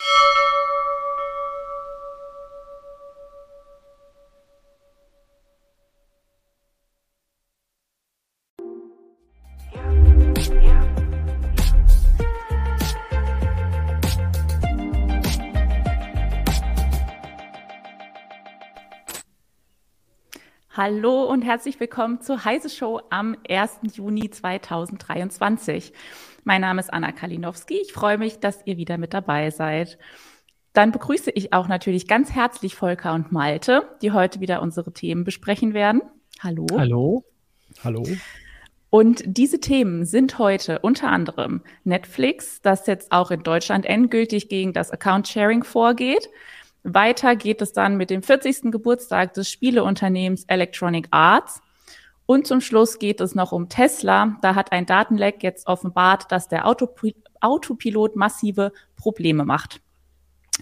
you Hallo und herzlich willkommen zur Heise Show am 1. Juni 2023. Mein Name ist Anna Kalinowski. Ich freue mich, dass ihr wieder mit dabei seid. Dann begrüße ich auch natürlich ganz herzlich Volker und Malte, die heute wieder unsere Themen besprechen werden. Hallo. Hallo. Hallo. Und diese Themen sind heute unter anderem Netflix, das jetzt auch in Deutschland endgültig gegen das Account Sharing vorgeht. Weiter geht es dann mit dem 40. Geburtstag des Spieleunternehmens Electronic Arts. Und zum Schluss geht es noch um Tesla. Da hat ein Datenleck jetzt offenbart, dass der Autop Autopilot massive Probleme macht.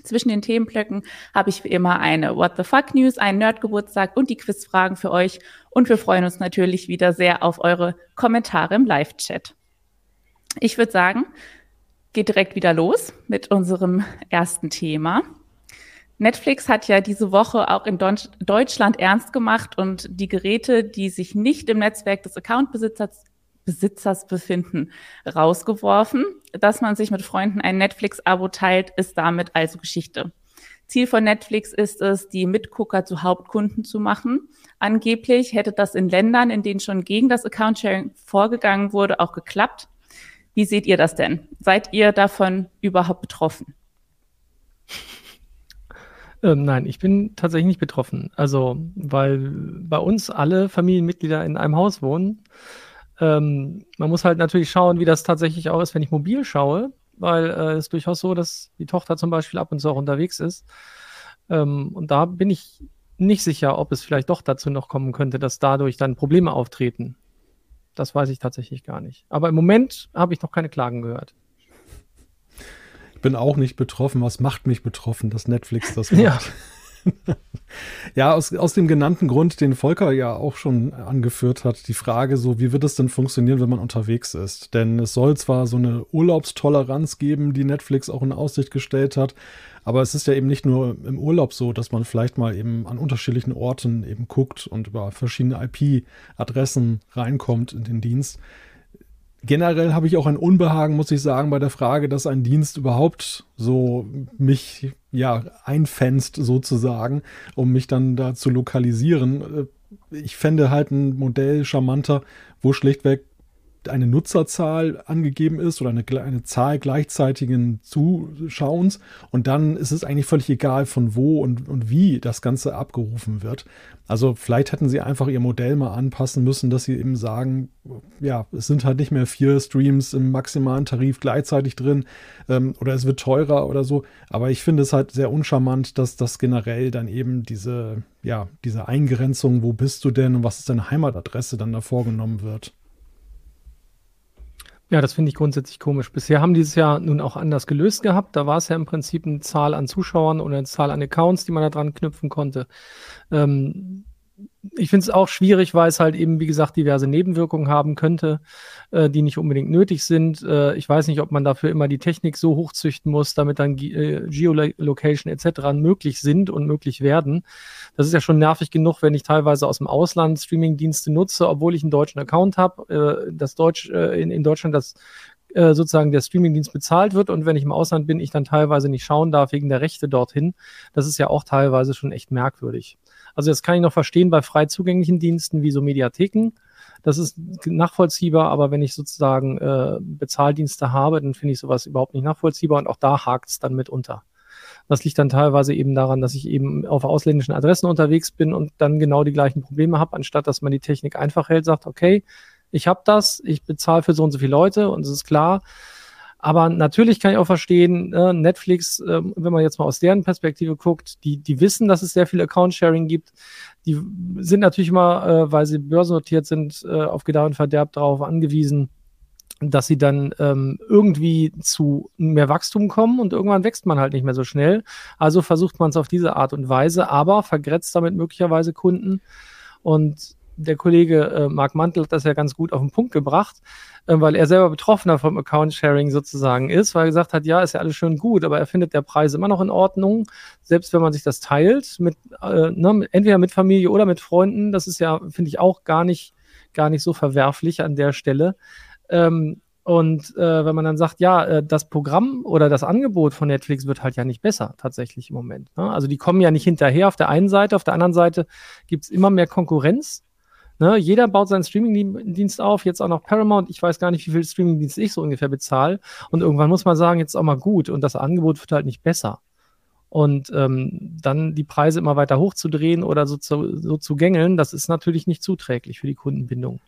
Zwischen den Themenblöcken habe ich wie immer eine What the Fuck News, einen Nerdgeburtstag und die Quizfragen für euch. Und wir freuen uns natürlich wieder sehr auf eure Kommentare im Live-Chat. Ich würde sagen, geht direkt wieder los mit unserem ersten Thema. Netflix hat ja diese Woche auch in Deutschland ernst gemacht und die Geräte, die sich nicht im Netzwerk des Accountbesitzers Besitzers befinden, rausgeworfen. Dass man sich mit Freunden ein Netflix-Abo teilt, ist damit also Geschichte. Ziel von Netflix ist es, die Mitgucker zu Hauptkunden zu machen. Angeblich hätte das in Ländern, in denen schon gegen das Account-Sharing vorgegangen wurde, auch geklappt. Wie seht ihr das denn? Seid ihr davon überhaupt betroffen? Ähm, nein, ich bin tatsächlich nicht betroffen. Also, weil bei uns alle Familienmitglieder in einem Haus wohnen. Ähm, man muss halt natürlich schauen, wie das tatsächlich auch ist, wenn ich mobil schaue, weil äh, es ist durchaus so, dass die Tochter zum Beispiel ab und zu auch unterwegs ist. Ähm, und da bin ich nicht sicher, ob es vielleicht doch dazu noch kommen könnte, dass dadurch dann Probleme auftreten. Das weiß ich tatsächlich gar nicht. Aber im Moment habe ich noch keine Klagen gehört bin auch nicht betroffen. Was macht mich betroffen, dass Netflix das macht? Ja. ja, aus, aus dem genannten Grund, den Volker ja auch schon angeführt hat, die Frage so, wie wird es denn funktionieren, wenn man unterwegs ist? Denn es soll zwar so eine Urlaubstoleranz geben, die Netflix auch in Aussicht gestellt hat, aber es ist ja eben nicht nur im Urlaub so, dass man vielleicht mal eben an unterschiedlichen Orten eben guckt und über verschiedene IP-Adressen reinkommt in den Dienst, generell habe ich auch ein Unbehagen, muss ich sagen, bei der Frage, dass ein Dienst überhaupt so mich ja einfänst sozusagen, um mich dann da zu lokalisieren. Ich fände halt ein Modell charmanter, wo schlichtweg eine Nutzerzahl angegeben ist oder eine, eine Zahl gleichzeitigen Zuschauens und dann ist es eigentlich völlig egal, von wo und, und wie das Ganze abgerufen wird. Also vielleicht hätten sie einfach ihr Modell mal anpassen müssen, dass sie eben sagen, ja, es sind halt nicht mehr vier Streams im maximalen Tarif gleichzeitig drin ähm, oder es wird teurer oder so. Aber ich finde es halt sehr uncharmant, dass das generell dann eben diese, ja, diese Eingrenzung, wo bist du denn und was ist deine Heimatadresse dann da vorgenommen wird. Ja, das finde ich grundsätzlich komisch. Bisher haben die es ja nun auch anders gelöst gehabt. Da war es ja im Prinzip eine Zahl an Zuschauern oder eine Zahl an Accounts, die man da dran knüpfen konnte. Ähm, ich finde es auch schwierig, weil es halt eben, wie gesagt, diverse Nebenwirkungen haben könnte, äh, die nicht unbedingt nötig sind. Äh, ich weiß nicht, ob man dafür immer die Technik so hochzüchten muss, damit dann äh, Geolocation etc. möglich sind und möglich werden. Das ist ja schon nervig genug, wenn ich teilweise aus dem Ausland Streamingdienste nutze, obwohl ich einen deutschen Account habe, äh, das Deutsch äh, in, in Deutschland das äh, sozusagen der Streamingdienst bezahlt wird und wenn ich im Ausland bin, ich dann teilweise nicht schauen darf wegen der Rechte dorthin. Das ist ja auch teilweise schon echt merkwürdig. Also das kann ich noch verstehen bei frei zugänglichen Diensten wie so Mediatheken. Das ist nachvollziehbar, aber wenn ich sozusagen äh, Bezahldienste habe, dann finde ich sowas überhaupt nicht nachvollziehbar und auch da hakt es dann mitunter. Das liegt dann teilweise eben daran, dass ich eben auf ausländischen Adressen unterwegs bin und dann genau die gleichen Probleme habe, anstatt dass man die Technik einfach hält, sagt, okay, ich habe das, ich bezahle für so und so viele Leute und es ist klar, Aber natürlich kann ich auch verstehen, äh, Netflix, äh, wenn man jetzt mal aus deren Perspektive guckt, die, die wissen, dass es sehr viel Account-Sharing gibt. Die sind natürlich immer, äh, weil sie börsennotiert sind, äh, auf Gedeih und darauf angewiesen, dass sie dann ähm, irgendwie zu mehr Wachstum kommen und irgendwann wächst man halt nicht mehr so schnell. Also versucht man es auf diese Art und Weise, aber vergrätzt damit möglicherweise Kunden. Und der Kollege äh, Marc Mantel hat das ja ganz gut auf den Punkt gebracht, äh, weil er selber Betroffener vom Account-Sharing sozusagen ist, weil er gesagt hat, ja, ist ja alles schön gut, aber er findet der Preis immer noch in Ordnung, selbst wenn man sich das teilt, mit, äh, ne, entweder mit Familie oder mit Freunden. Das ist ja, finde ich, auch gar nicht, gar nicht so verwerflich an der Stelle. Ähm, und äh, wenn man dann sagt, ja, äh, das Programm oder das Angebot von Netflix wird halt ja nicht besser tatsächlich im Moment. Ne? Also die kommen ja nicht hinterher auf der einen Seite, auf der anderen Seite gibt es immer mehr Konkurrenz. Ne? Jeder baut seinen Streamingdienst auf, jetzt auch noch Paramount. Ich weiß gar nicht, wie viel Streamingdienst ich so ungefähr bezahle. Und irgendwann muss man sagen, jetzt auch mal gut. Und das Angebot wird halt nicht besser. Und ähm, dann die Preise immer weiter hochzudrehen oder so zu, so zu gängeln, das ist natürlich nicht zuträglich für die Kundenbindung.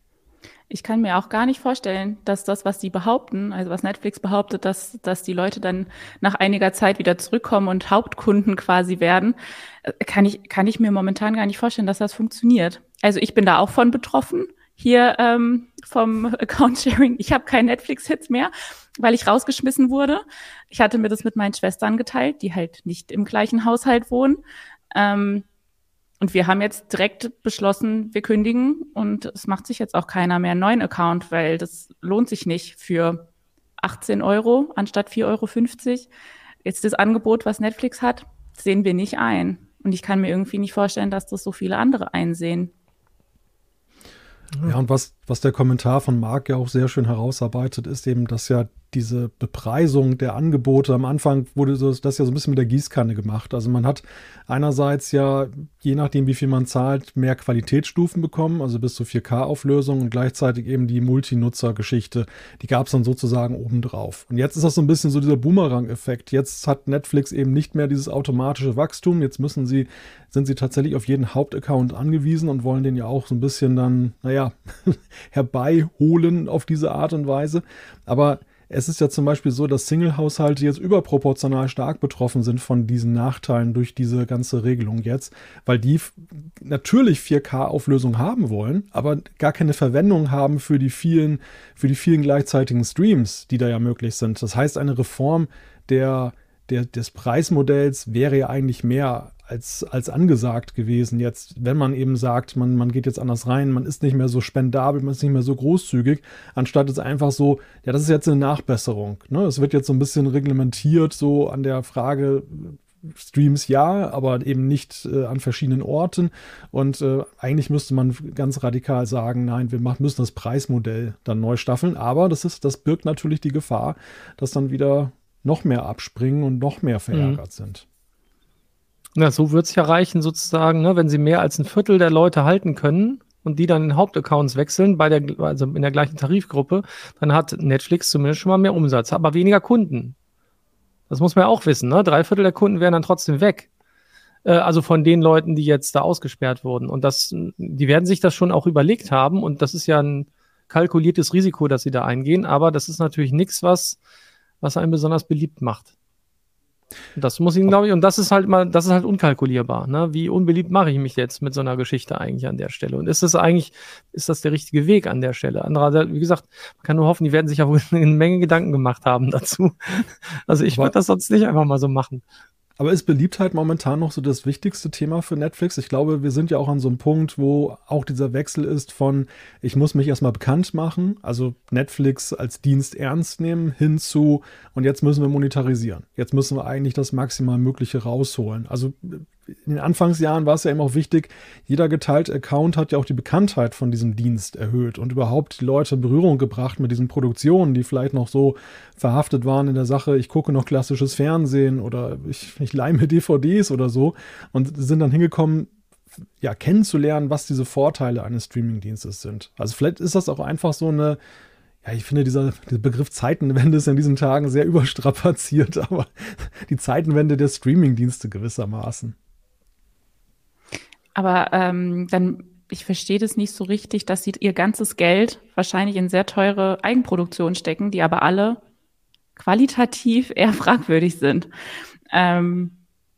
Ich kann mir auch gar nicht vorstellen, dass das, was die behaupten, also was Netflix behauptet, dass, dass die Leute dann nach einiger Zeit wieder zurückkommen und Hauptkunden quasi werden, äh, kann ich, kann ich mir momentan gar nicht vorstellen, dass das funktioniert. Also ich bin da auch von betroffen, hier ähm, vom Account-Sharing. Ich habe kein Netflix-Hits mehr, weil ich rausgeschmissen wurde. Ich hatte mir das mit meinen Schwestern geteilt, die halt nicht im gleichen Haushalt wohnen. Ähm, und wir haben jetzt direkt beschlossen, wir kündigen und es macht sich jetzt auch keiner mehr einen neuen Account, weil das lohnt sich nicht für 18 Euro anstatt 4,50 Euro. Jetzt das Angebot, was Netflix hat, sehen wir nicht ein. Und ich kann mir irgendwie nicht vorstellen, dass das so viele andere einsehen. Ja, und was, was der Kommentar von Marc ja auch sehr schön herausarbeitet, ist eben, dass ja diese Bepreisung der Angebote am Anfang wurde das ja so ein bisschen mit der Gießkanne gemacht. Also man hat einerseits ja, je nachdem wie viel man zahlt, mehr Qualitätsstufen bekommen, also bis zu 4K-Auflösung und gleichzeitig eben die Multinutzer-Geschichte, die gab es dann sozusagen obendrauf. Und jetzt ist das so ein bisschen so dieser Boomerang-Effekt. Jetzt hat Netflix eben nicht mehr dieses automatische Wachstum. Jetzt müssen sie, sind sie tatsächlich auf jeden Hauptaccount angewiesen und wollen den ja auch so ein bisschen dann, naja, herbeiholen auf diese Art und Weise. Aber es ist ja zum Beispiel so, dass Single-Haushalte jetzt überproportional stark betroffen sind von diesen Nachteilen durch diese ganze Regelung jetzt, weil die natürlich 4K-Auflösung haben wollen, aber gar keine Verwendung haben für die vielen, für die vielen gleichzeitigen Streams, die da ja möglich sind. Das heißt, eine Reform der, der, des Preismodells wäre ja eigentlich mehr als, als angesagt gewesen jetzt, wenn man eben sagt, man, man geht jetzt anders rein, man ist nicht mehr so spendabel, man ist nicht mehr so großzügig, anstatt es einfach so, ja, das ist jetzt eine Nachbesserung. Ne? Es wird jetzt so ein bisschen reglementiert, so an der Frage, Streams ja, aber eben nicht äh, an verschiedenen Orten. Und äh, eigentlich müsste man ganz radikal sagen, nein, wir machen, müssen das Preismodell dann neu staffeln. Aber das ist, das birgt natürlich die Gefahr, dass dann wieder noch mehr abspringen und noch mehr verärgert mhm. sind. Na, so wird es ja reichen, sozusagen, ne, wenn sie mehr als ein Viertel der Leute halten können und die dann in Hauptaccounts wechseln, bei der, also in der gleichen Tarifgruppe, dann hat Netflix zumindest schon mal mehr Umsatz, aber weniger Kunden. Das muss man ja auch wissen, ne? Drei Viertel der Kunden wären dann trotzdem weg. Äh, also von den Leuten, die jetzt da ausgesperrt wurden. Und das, die werden sich das schon auch überlegt haben und das ist ja ein kalkuliertes Risiko, dass sie da eingehen, aber das ist natürlich nichts, was, was einen besonders beliebt macht. Das muss ihn, glaube ich, und das ist halt mal, das ist halt unkalkulierbar. Ne? Wie unbeliebt mache ich mich jetzt mit so einer Geschichte eigentlich an der Stelle? Und ist das eigentlich, ist das der richtige Weg an der Stelle? Andererseits, wie gesagt, man kann nur hoffen, die werden sich ja wohl eine Menge Gedanken gemacht haben dazu. Also ich würde das sonst nicht einfach mal so machen. Aber ist Beliebtheit momentan noch so das wichtigste Thema für Netflix? Ich glaube, wir sind ja auch an so einem Punkt, wo auch dieser Wechsel ist von, ich muss mich erstmal bekannt machen, also Netflix als Dienst ernst nehmen, hinzu, und jetzt müssen wir monetarisieren. Jetzt müssen wir eigentlich das maximal Mögliche rausholen. Also in den Anfangsjahren war es ja eben auch wichtig, jeder geteilte Account hat ja auch die Bekanntheit von diesem Dienst erhöht und überhaupt die Leute in Berührung gebracht mit diesen Produktionen, die vielleicht noch so verhaftet waren in der Sache, ich gucke noch klassisches Fernsehen oder ich, ich leime DVDs oder so und sind dann hingekommen, ja, kennenzulernen, was diese Vorteile eines Streamingdienstes sind. Also vielleicht ist das auch einfach so eine, ja, ich finde, dieser, dieser Begriff Zeitenwende ist in diesen Tagen sehr überstrapaziert, aber die Zeitenwende der Streamingdienste gewissermaßen. Aber ähm, dann, ich verstehe das nicht so richtig, dass sie ihr ganzes Geld wahrscheinlich in sehr teure Eigenproduktionen stecken, die aber alle qualitativ eher fragwürdig sind. Ähm,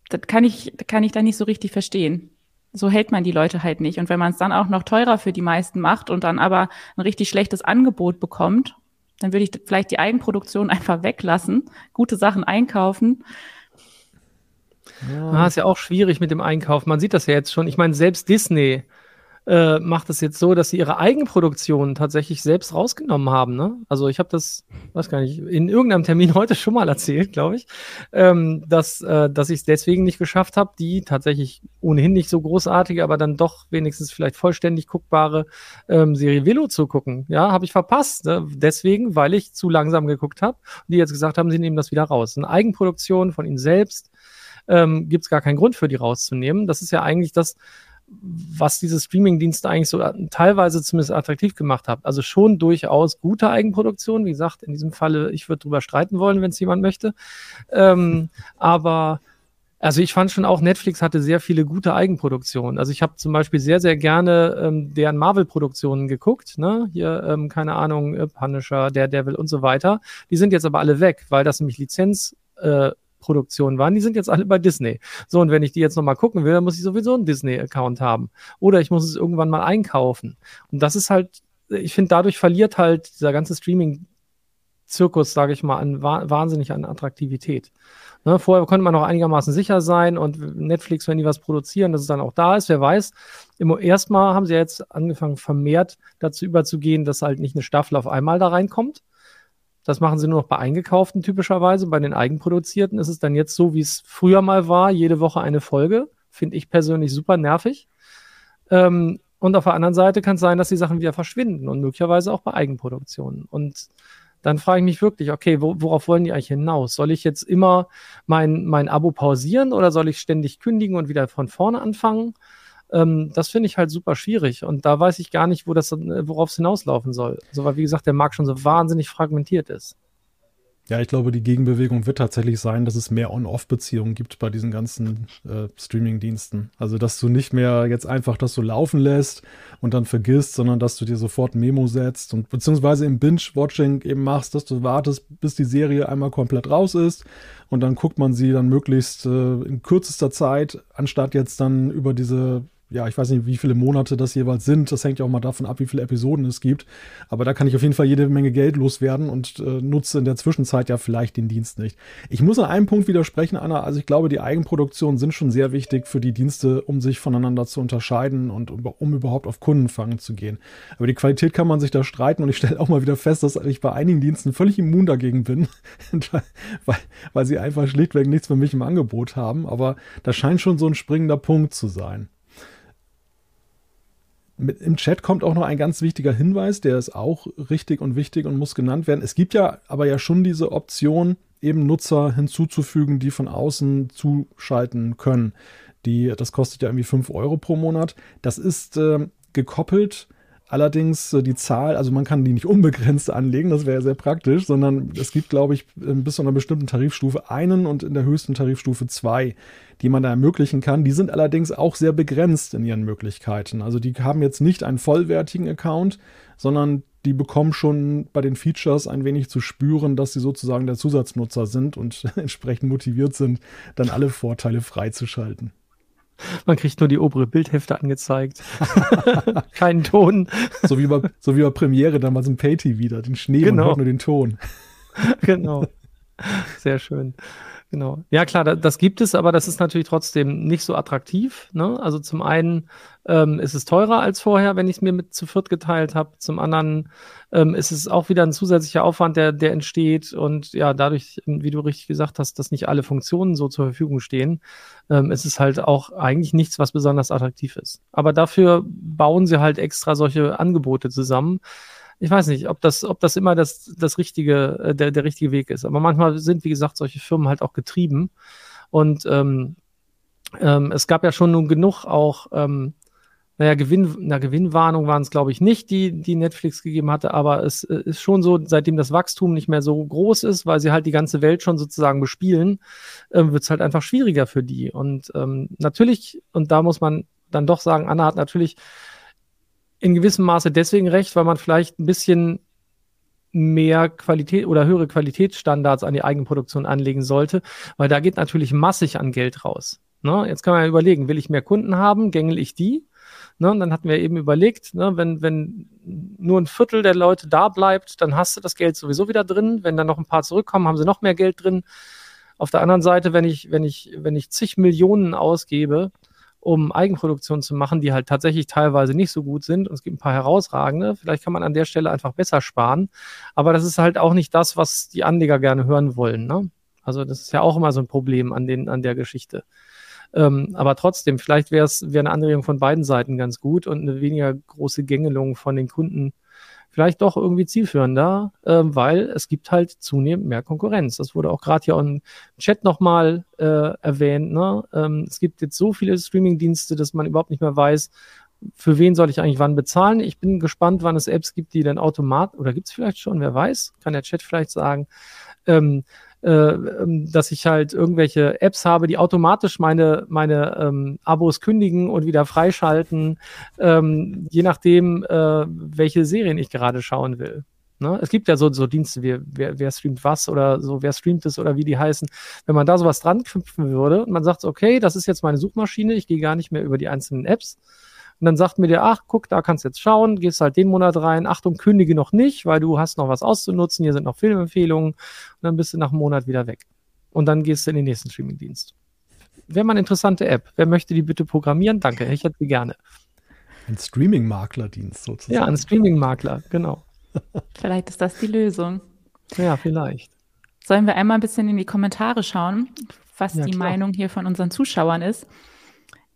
das kann ich, kann ich da nicht so richtig verstehen. So hält man die Leute halt nicht. Und wenn man es dann auch noch teurer für die meisten macht und dann aber ein richtig schlechtes Angebot bekommt, dann würde ich vielleicht die Eigenproduktion einfach weglassen, gute Sachen einkaufen. Ja. Ah, ist ja auch schwierig mit dem Einkauf. Man sieht das ja jetzt schon. Ich meine, selbst Disney äh, macht es jetzt so, dass sie ihre Eigenproduktion tatsächlich selbst rausgenommen haben. Ne? Also ich habe das, weiß gar nicht, in irgendeinem Termin heute schon mal erzählt, glaube ich, ähm, dass, äh, dass ich es deswegen nicht geschafft habe, die tatsächlich ohnehin nicht so großartige, aber dann doch wenigstens vielleicht vollständig guckbare ähm, Serie Willow zu gucken. Ja, habe ich verpasst. Ne? Deswegen, weil ich zu langsam geguckt habe. Und die jetzt gesagt haben, sie nehmen das wieder raus. Eine Eigenproduktion von ihnen selbst ähm, gibt es gar keinen Grund für die rauszunehmen. Das ist ja eigentlich das, was diese Streaming-Dienste eigentlich so teilweise zumindest attraktiv gemacht hat. Also schon durchaus gute Eigenproduktion. Wie gesagt, in diesem Falle, ich würde drüber streiten wollen, wenn es jemand möchte. Ähm, aber also ich fand schon auch, Netflix hatte sehr viele gute Eigenproduktionen. Also ich habe zum Beispiel sehr, sehr gerne ähm, deren Marvel-Produktionen geguckt. Ne? Hier, ähm, keine Ahnung, äh, Punisher, Daredevil und so weiter. Die sind jetzt aber alle weg, weil das nämlich Lizenz äh, Produktionen waren, die sind jetzt alle bei Disney. So, und wenn ich die jetzt nochmal gucken will, dann muss ich sowieso einen Disney-Account haben. Oder ich muss es irgendwann mal einkaufen. Und das ist halt, ich finde, dadurch verliert halt dieser ganze Streaming-Zirkus, sage ich mal, an, wahnsinnig an Attraktivität. Ne, vorher konnte man noch einigermaßen sicher sein und Netflix, wenn die was produzieren, dass es dann auch da ist, wer weiß. Erstmal haben sie jetzt angefangen, vermehrt dazu überzugehen, dass halt nicht eine Staffel auf einmal da reinkommt, das machen sie nur noch bei eingekauften typischerweise. Bei den eigenproduzierten ist es dann jetzt so, wie es früher mal war, jede Woche eine Folge. Finde ich persönlich super nervig. Ähm, und auf der anderen Seite kann es sein, dass die Sachen wieder verschwinden und möglicherweise auch bei Eigenproduktionen. Und dann frage ich mich wirklich, okay, wo, worauf wollen die eigentlich hinaus? Soll ich jetzt immer mein, mein Abo pausieren oder soll ich ständig kündigen und wieder von vorne anfangen? Ähm, das finde ich halt super schwierig. Und da weiß ich gar nicht, wo das, worauf es hinauslaufen soll. So, weil, wie gesagt, der Markt schon so wahnsinnig fragmentiert ist. Ja, ich glaube, die Gegenbewegung wird tatsächlich sein, dass es mehr On-Off-Beziehungen gibt bei diesen ganzen äh, Streaming-Diensten. Also, dass du nicht mehr jetzt einfach das so laufen lässt und dann vergisst, sondern dass du dir sofort Memo setzt und beziehungsweise im Binge-Watching eben machst, dass du wartest, bis die Serie einmal komplett raus ist und dann guckt man sie dann möglichst äh, in kürzester Zeit, anstatt jetzt dann über diese ja, ich weiß nicht, wie viele Monate das jeweils sind. Das hängt ja auch mal davon ab, wie viele Episoden es gibt. Aber da kann ich auf jeden Fall jede Menge Geld loswerden und äh, nutze in der Zwischenzeit ja vielleicht den Dienst nicht. Ich muss an einem Punkt widersprechen, Anna. Also ich glaube, die Eigenproduktionen sind schon sehr wichtig für die Dienste, um sich voneinander zu unterscheiden und um, überhaupt auf Kundenfangen zu gehen. Aber die Qualität kann man sich da streiten und ich stelle auch mal wieder fest, dass ich bei einigen Diensten völlig immun dagegen bin, weil, weil sie einfach schlichtweg nichts für mich im Angebot haben. Aber das scheint schon so ein springender Punkt zu sein. Mit, Im Chat kommt auch noch ein ganz wichtiger Hinweis, der ist auch richtig und wichtig und muss genannt werden. Es gibt ja aber ja schon diese Option, eben Nutzer hinzuzufügen, die von außen zuschalten können. Die, das kostet ja irgendwie 5 Euro pro Monat. Das ist äh, gekoppelt Allerdings die Zahl, also man kann die nicht unbegrenzt anlegen, das wäre sehr praktisch, sondern es gibt, glaube ich, bis zu einer bestimmten Tarifstufe einen und in der höchsten Tarifstufe zwei, die man da ermöglichen kann. Die sind allerdings auch sehr begrenzt in ihren Möglichkeiten. Also die haben jetzt nicht einen vollwertigen Account, sondern die bekommen schon bei den Features ein wenig zu spüren, dass sie sozusagen der Zusatznutzer sind und entsprechend motiviert sind, dann alle Vorteile freizuschalten. Man kriegt nur die obere Bildhälfte angezeigt. Keinen Ton. So wie, bei, so wie bei Premiere damals im Pay-TV wieder. Den Schnee genau. und nur den Ton. genau. Sehr schön. Genau. Ja, klar, das gibt es, aber das ist natürlich trotzdem nicht so attraktiv. Ne? Also zum einen ähm, ist es teurer als vorher, wenn ich es mir mit zu viert geteilt habe. Zum anderen ähm, ist es auch wieder ein zusätzlicher Aufwand, der, der entsteht. Und ja, dadurch, wie du richtig gesagt hast, dass nicht alle Funktionen so zur Verfügung stehen, ähm, ist es halt auch eigentlich nichts, was besonders attraktiv ist. Aber dafür bauen sie halt extra solche Angebote zusammen ich weiß nicht, ob das, ob das immer das, das richtige, äh, der, der richtige Weg ist. Aber manchmal sind, wie gesagt, solche Firmen halt auch getrieben. Und ähm, ähm, es gab ja schon nun genug auch, ähm, naja, Gewinn, na, Gewinnwarnung waren es, glaube ich, nicht, die, die Netflix gegeben hatte, aber es äh, ist schon so, seitdem das Wachstum nicht mehr so groß ist, weil sie halt die ganze Welt schon sozusagen bespielen, äh, wird es halt einfach schwieriger für die. Und ähm, natürlich, und da muss man dann doch sagen, Anna hat natürlich in gewissem Maße deswegen recht, weil man vielleicht ein bisschen mehr Qualität oder höhere Qualitätsstandards an die Eigenproduktion anlegen sollte, weil da geht natürlich massig an Geld raus. Ne? Jetzt kann man ja überlegen, will ich mehr Kunden haben, gängel ich die? Ne? Und dann hatten wir eben überlegt, ne, wenn, wenn nur ein Viertel der Leute da bleibt, dann hast du das Geld sowieso wieder drin. Wenn dann noch ein paar zurückkommen, haben sie noch mehr Geld drin. Auf der anderen Seite, wenn ich, wenn ich, wenn ich zig Millionen ausgebe, um Eigenproduktion zu machen, die halt tatsächlich teilweise nicht so gut sind. Und es gibt ein paar herausragende. Vielleicht kann man an der Stelle einfach besser sparen. Aber das ist halt auch nicht das, was die Anleger gerne hören wollen. Ne? Also das ist ja auch immer so ein Problem an, den, an der Geschichte. Ähm, aber trotzdem, vielleicht wäre es wär eine Anregung von beiden Seiten ganz gut und eine weniger große Gängelung von den Kunden vielleicht doch irgendwie zielführender, äh, weil es gibt halt zunehmend mehr Konkurrenz. Das wurde auch gerade hier im Chat nochmal äh, erwähnt. Ne? Ähm, es gibt jetzt so viele Streaming-Dienste, dass man überhaupt nicht mehr weiß, für wen soll ich eigentlich wann bezahlen. Ich bin gespannt, wann es Apps gibt, die dann automatisch, oder gibt es vielleicht schon, wer weiß, kann der Chat vielleicht sagen, ähm, äh, ähm, dass ich halt irgendwelche Apps habe, die automatisch meine, meine ähm, Abos kündigen und wieder freischalten, ähm, je nachdem, äh, welche Serien ich gerade schauen will. Ne? Es gibt ja so, so Dienste wie wer, wer streamt was oder so, wer streamt es oder wie die heißen. Wenn man da sowas dran knüpfen würde und man sagt, okay, das ist jetzt meine Suchmaschine, ich gehe gar nicht mehr über die einzelnen Apps, und dann sagt mir der, ach, guck, da kannst du jetzt schauen, gehst halt den Monat rein, Achtung, kündige noch nicht, weil du hast noch was auszunutzen, hier sind noch Filmempfehlungen und dann bist du nach einem Monat wieder weg. Und dann gehst du in den nächsten Streamingdienst. Wäre mal eine interessante App. Wer möchte die bitte programmieren? Danke, ich hätte sie gerne. Ein Streaming-Maklerdienst sozusagen. Ja, ein Streaming-Makler, genau. Vielleicht ist das die Lösung. Ja, vielleicht. Sollen wir einmal ein bisschen in die Kommentare schauen, was ja, die klar. Meinung hier von unseren Zuschauern ist?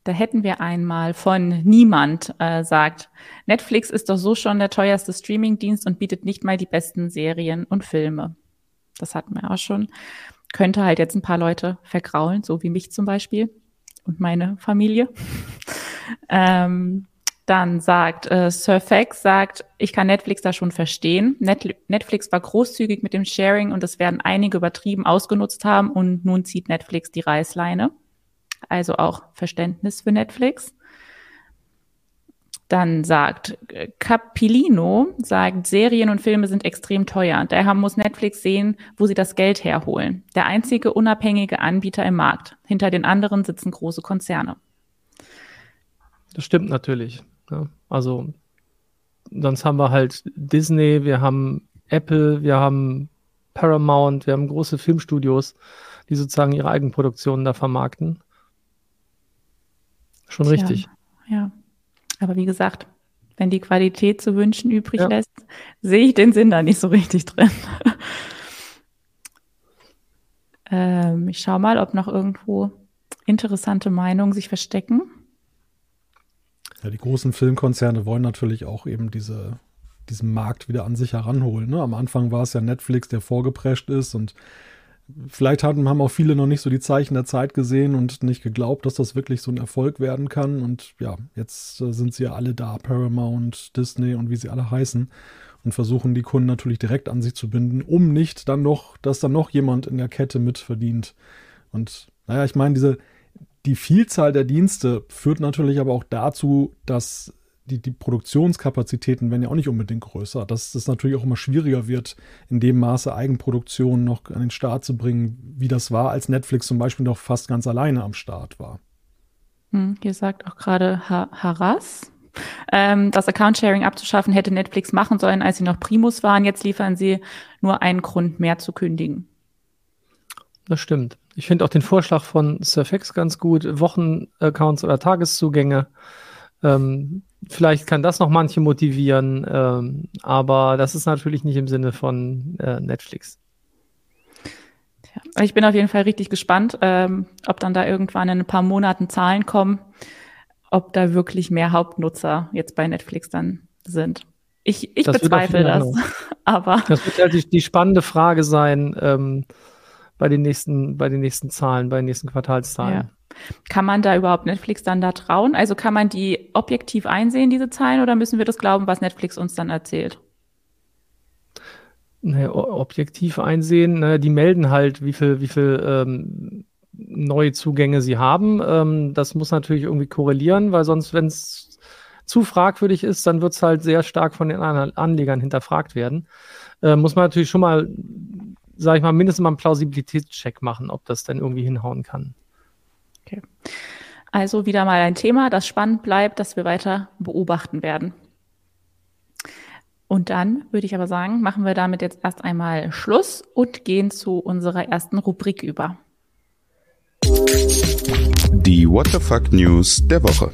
Da hätten wir einmal von niemand äh, sagt, Netflix ist doch so schon der teuerste Streamingdienst und bietet nicht mal die besten Serien und Filme. Das hatten wir auch schon. Könnte halt jetzt ein paar Leute vergraulen, so wie mich zum Beispiel und meine Familie. ähm, dann sagt äh, Surfax, sagt, ich kann Netflix da schon verstehen. Net Netflix war großzügig mit dem Sharing und es werden einige übertrieben ausgenutzt haben und nun zieht Netflix die Reißleine also auch Verständnis für Netflix. Dann sagt äh, Capilino, sagt, Serien und Filme sind extrem teuer. Daher muss Netflix sehen, wo sie das Geld herholen. Der einzige unabhängige Anbieter im Markt. Hinter den anderen sitzen große Konzerne. Das stimmt natürlich. Ja. Also sonst haben wir halt Disney, wir haben Apple, wir haben Paramount, wir haben große Filmstudios, die sozusagen ihre Eigenproduktionen da vermarkten. Schon richtig. Ja. Aber wie gesagt, wenn die Qualität zu wünschen übrig ja. lässt, sehe ich den Sinn da nicht so richtig drin. ähm, ich schaue mal, ob noch irgendwo interessante Meinungen sich verstecken. Ja, die großen Filmkonzerne wollen natürlich auch eben diese, diesen Markt wieder an sich heranholen. Ne? Am Anfang war es ja Netflix, der vorgeprescht ist und Vielleicht haben, haben auch viele noch nicht so die Zeichen der Zeit gesehen und nicht geglaubt, dass das wirklich so ein Erfolg werden kann. Und ja, jetzt äh, sind sie ja alle da, Paramount, Disney und wie sie alle heißen, und versuchen die Kunden natürlich direkt an sich zu binden, um nicht dann noch, dass dann noch jemand in der Kette mitverdient. Und naja, ich meine, diese, die Vielzahl der Dienste führt natürlich aber auch dazu, dass die, die Produktionskapazitäten werden ja auch nicht unbedingt größer. Dass es natürlich auch immer schwieriger wird, in dem Maße Eigenproduktion noch an den Start zu bringen, wie das war, als Netflix zum Beispiel noch fast ganz alleine am Start war. Hm, hier sagt auch gerade ha Haras, ähm, das Account-Sharing abzuschaffen hätte Netflix machen sollen, als sie noch Primus waren. Jetzt liefern sie nur einen Grund mehr zu kündigen. Das stimmt. Ich finde auch den Vorschlag von Surfx ganz gut. Wochenaccounts oder Tageszugänge. Ähm, vielleicht kann das noch manche motivieren, ähm, aber das ist natürlich nicht im Sinne von äh, Netflix. Ja, ich bin auf jeden Fall richtig gespannt, ähm, ob dann da irgendwann in ein paar Monaten Zahlen kommen, ob da wirklich mehr Hauptnutzer jetzt bei Netflix dann sind. Ich, ich das bezweifle das. aber das wird halt die, die spannende Frage sein ähm, bei den nächsten, bei den nächsten Zahlen, bei den nächsten Quartalszahlen. Ja. Kann man da überhaupt Netflix dann da trauen? Also kann man die objektiv einsehen, diese Zahlen, oder müssen wir das glauben, was Netflix uns dann erzählt? Naja, objektiv einsehen, naja, die melden halt, wie viel, wie viel ähm, neue Zugänge sie haben. Ähm, das muss natürlich irgendwie korrelieren, weil sonst, wenn es zu fragwürdig ist, dann wird es halt sehr stark von den Anlegern hinterfragt werden. Äh, muss man natürlich schon mal, sage ich mal, mindestens mal einen Plausibilitätscheck machen, ob das denn irgendwie hinhauen kann. Okay. Also wieder mal ein Thema, das spannend bleibt, das wir weiter beobachten werden. Und dann würde ich aber sagen, machen wir damit jetzt erst einmal Schluss und gehen zu unserer ersten Rubrik über. Die What the Fuck News der Woche.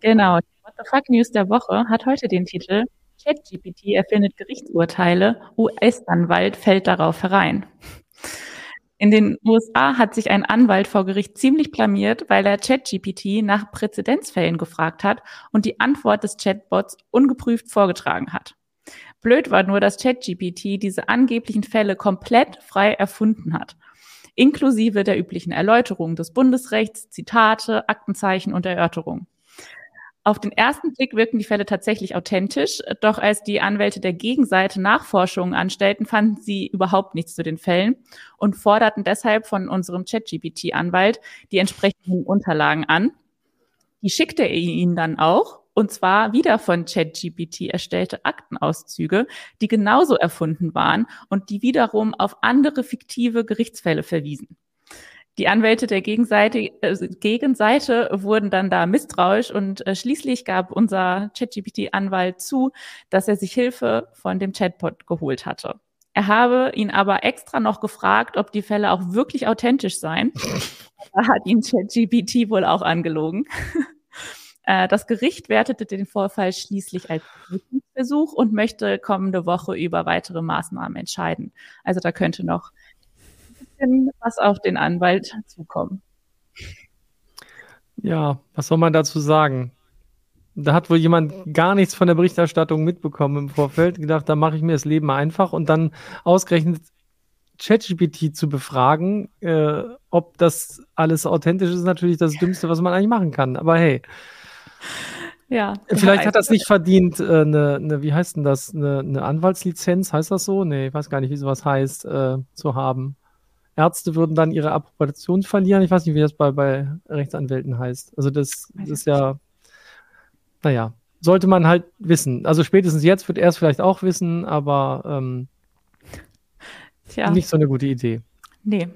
Genau, die What the Fuck News der Woche hat heute den Titel ChatGPT erfindet Gerichtsurteile, US-Anwalt fällt darauf herein. In den USA hat sich ein Anwalt vor Gericht ziemlich blamiert, weil er ChatGPT nach Präzedenzfällen gefragt hat und die Antwort des Chatbots ungeprüft vorgetragen hat. Blöd war nur, dass ChatGPT diese angeblichen Fälle komplett frei erfunden hat, inklusive der üblichen Erläuterungen des Bundesrechts, Zitate, Aktenzeichen und Erörterungen. Auf den ersten Blick wirken die Fälle tatsächlich authentisch, doch als die Anwälte der Gegenseite Nachforschungen anstellten, fanden sie überhaupt nichts zu den Fällen und forderten deshalb von unserem ChatGPT-Anwalt die entsprechenden Unterlagen an. Die schickte er ihnen dann auch, und zwar wieder von ChatGPT erstellte Aktenauszüge, die genauso erfunden waren und die wiederum auf andere fiktive Gerichtsfälle verwiesen. Die Anwälte der Gegenseite, äh, Gegenseite wurden dann da misstrauisch und äh, schließlich gab unser ChatGPT-Anwalt zu, dass er sich Hilfe von dem Chatbot geholt hatte. Er habe ihn aber extra noch gefragt, ob die Fälle auch wirklich authentisch seien. da hat ihn ChatGPT wohl auch angelogen. Äh, das Gericht wertete den Vorfall schließlich als Versuch und möchte kommende Woche über weitere Maßnahmen entscheiden. Also da könnte noch bisschen was auf den Anwalt zukommen. Ja, was soll man dazu sagen? Da hat wohl jemand gar nichts von der Berichterstattung mitbekommen im Vorfeld, gedacht, da mache ich mir das Leben einfach und dann ausgerechnet ChatGPT zu befragen, äh, ob das alles authentisch ist, natürlich das Dümmste, was man eigentlich machen kann. Aber hey. Ja. Vielleicht hat das nicht verdient, eine, äh, ne, ne, wie heißt denn das, eine ne Anwaltslizenz, heißt das so? Nee, ich weiß gar nicht, wie sowas heißt, äh, zu haben. Ärzte würden dann ihre Approbation verlieren. Ich weiß nicht, wie das bei, bei Rechtsanwälten heißt. Also das, das ist ja, naja, sollte man halt wissen. Also spätestens jetzt wird er es vielleicht auch wissen, aber ähm, Tja. nicht so eine gute Idee. Nee,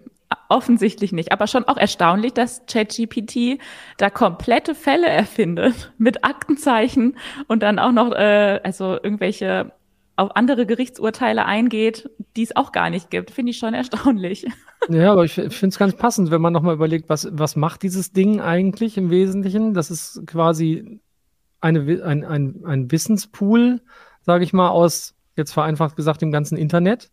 offensichtlich nicht. Aber schon auch erstaunlich, dass ChatGPT da komplette Fälle erfindet mit Aktenzeichen und dann auch noch äh, also irgendwelche auf andere Gerichtsurteile eingeht, die es auch gar nicht gibt. Finde ich schon erstaunlich. Ja, aber ich finde es ganz passend, wenn man nochmal überlegt, was, was macht dieses Ding eigentlich im Wesentlichen? Das ist quasi eine, ein, ein, ein Wissenspool, sage ich mal, aus, jetzt vereinfacht gesagt, dem ganzen Internet.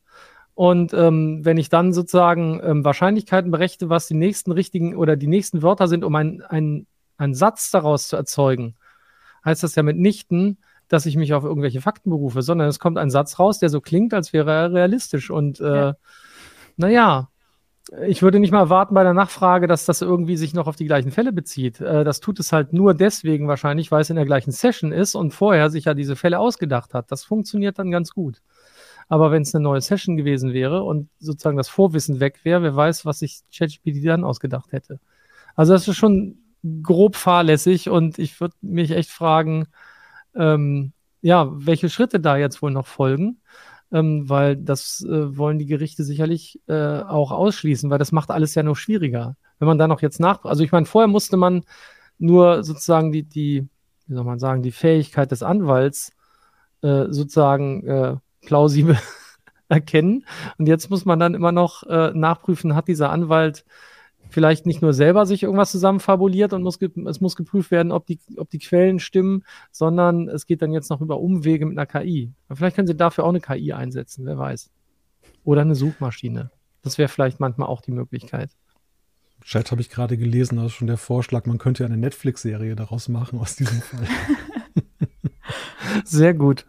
Und ähm, wenn ich dann sozusagen ähm, Wahrscheinlichkeiten berechne, was die nächsten richtigen oder die nächsten Wörter sind, um einen ein Satz daraus zu erzeugen, heißt das ja mitnichten, dass ich mich auf irgendwelche Fakten berufe, sondern es kommt ein Satz raus, der so klingt, als wäre er realistisch. Und äh, ja. naja, ich würde nicht mal erwarten bei der Nachfrage, dass das irgendwie sich noch auf die gleichen Fälle bezieht. Äh, das tut es halt nur deswegen wahrscheinlich, weil es in der gleichen Session ist und vorher sich ja diese Fälle ausgedacht hat. Das funktioniert dann ganz gut. Aber wenn es eine neue Session gewesen wäre und sozusagen das Vorwissen weg wäre, wer weiß, was sich ChatGPT dann ausgedacht hätte. Also das ist schon grob fahrlässig und ich würde mich echt fragen, ähm, ja, welche Schritte da jetzt wohl noch folgen, ähm, weil das äh, wollen die Gerichte sicherlich äh, auch ausschließen, weil das macht alles ja nur schwieriger. Wenn man da noch jetzt nach, also ich meine, vorher musste man nur sozusagen die, die, wie soll man sagen, die Fähigkeit des Anwalts äh, sozusagen äh, plausibel erkennen. Und jetzt muss man dann immer noch äh, nachprüfen, hat dieser Anwalt vielleicht nicht nur selber sich irgendwas zusammenfabuliert und muss es muss geprüft werden, ob die, ob die Quellen stimmen, sondern es geht dann jetzt noch über Umwege mit einer KI. Aber vielleicht können Sie dafür auch eine KI einsetzen, wer weiß. Oder eine Suchmaschine. Das wäre vielleicht manchmal auch die Möglichkeit. Chat habe ich gerade gelesen, das ist schon der Vorschlag, man könnte ja eine Netflix-Serie daraus machen aus diesem Fall. Sehr gut.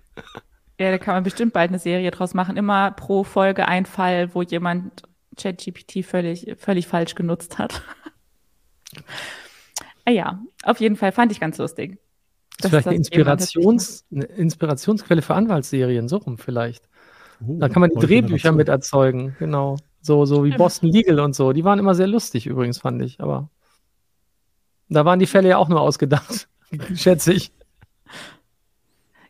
Ja, da kann man bestimmt bald eine Serie draus machen. Immer pro Folge ein Fall, wo jemand ChatGPT völlig, völlig falsch genutzt hat. ah ja, auf jeden Fall fand ich ganz lustig. Das ist vielleicht eine, Inspirations, eine Inspirationsquelle für Anwaltsserien, so rum vielleicht. Uh, da kann man die Drehbücher mit erzeugen, genau. So, so wie Boston Legal und so. Die waren immer sehr lustig übrigens, fand ich, aber da waren die Fälle ja auch nur ausgedacht. schätze ich.